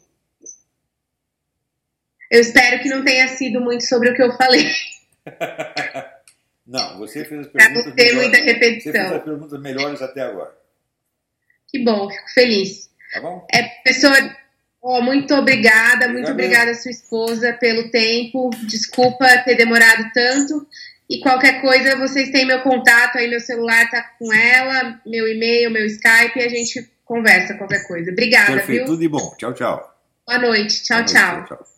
Eu espero que não tenha sido muito sobre o que eu falei, Não, você fez as perguntas. Muita repetição. Você fez as perguntas melhores até agora. Que bom, fico feliz. Tá bom? É, pessoa, oh, muito obrigada, muito obrigada a sua esposa pelo tempo. Desculpa ter demorado tanto. E qualquer coisa, vocês têm meu contato aí, meu celular tá com ela, meu e-mail, meu Skype, e a gente conversa qualquer coisa. Obrigada, Perfeito, viu? Tudo de bom. Tchau, tchau. Boa noite. Tchau, Boa noite, tchau. tchau, tchau.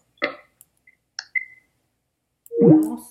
Nossa.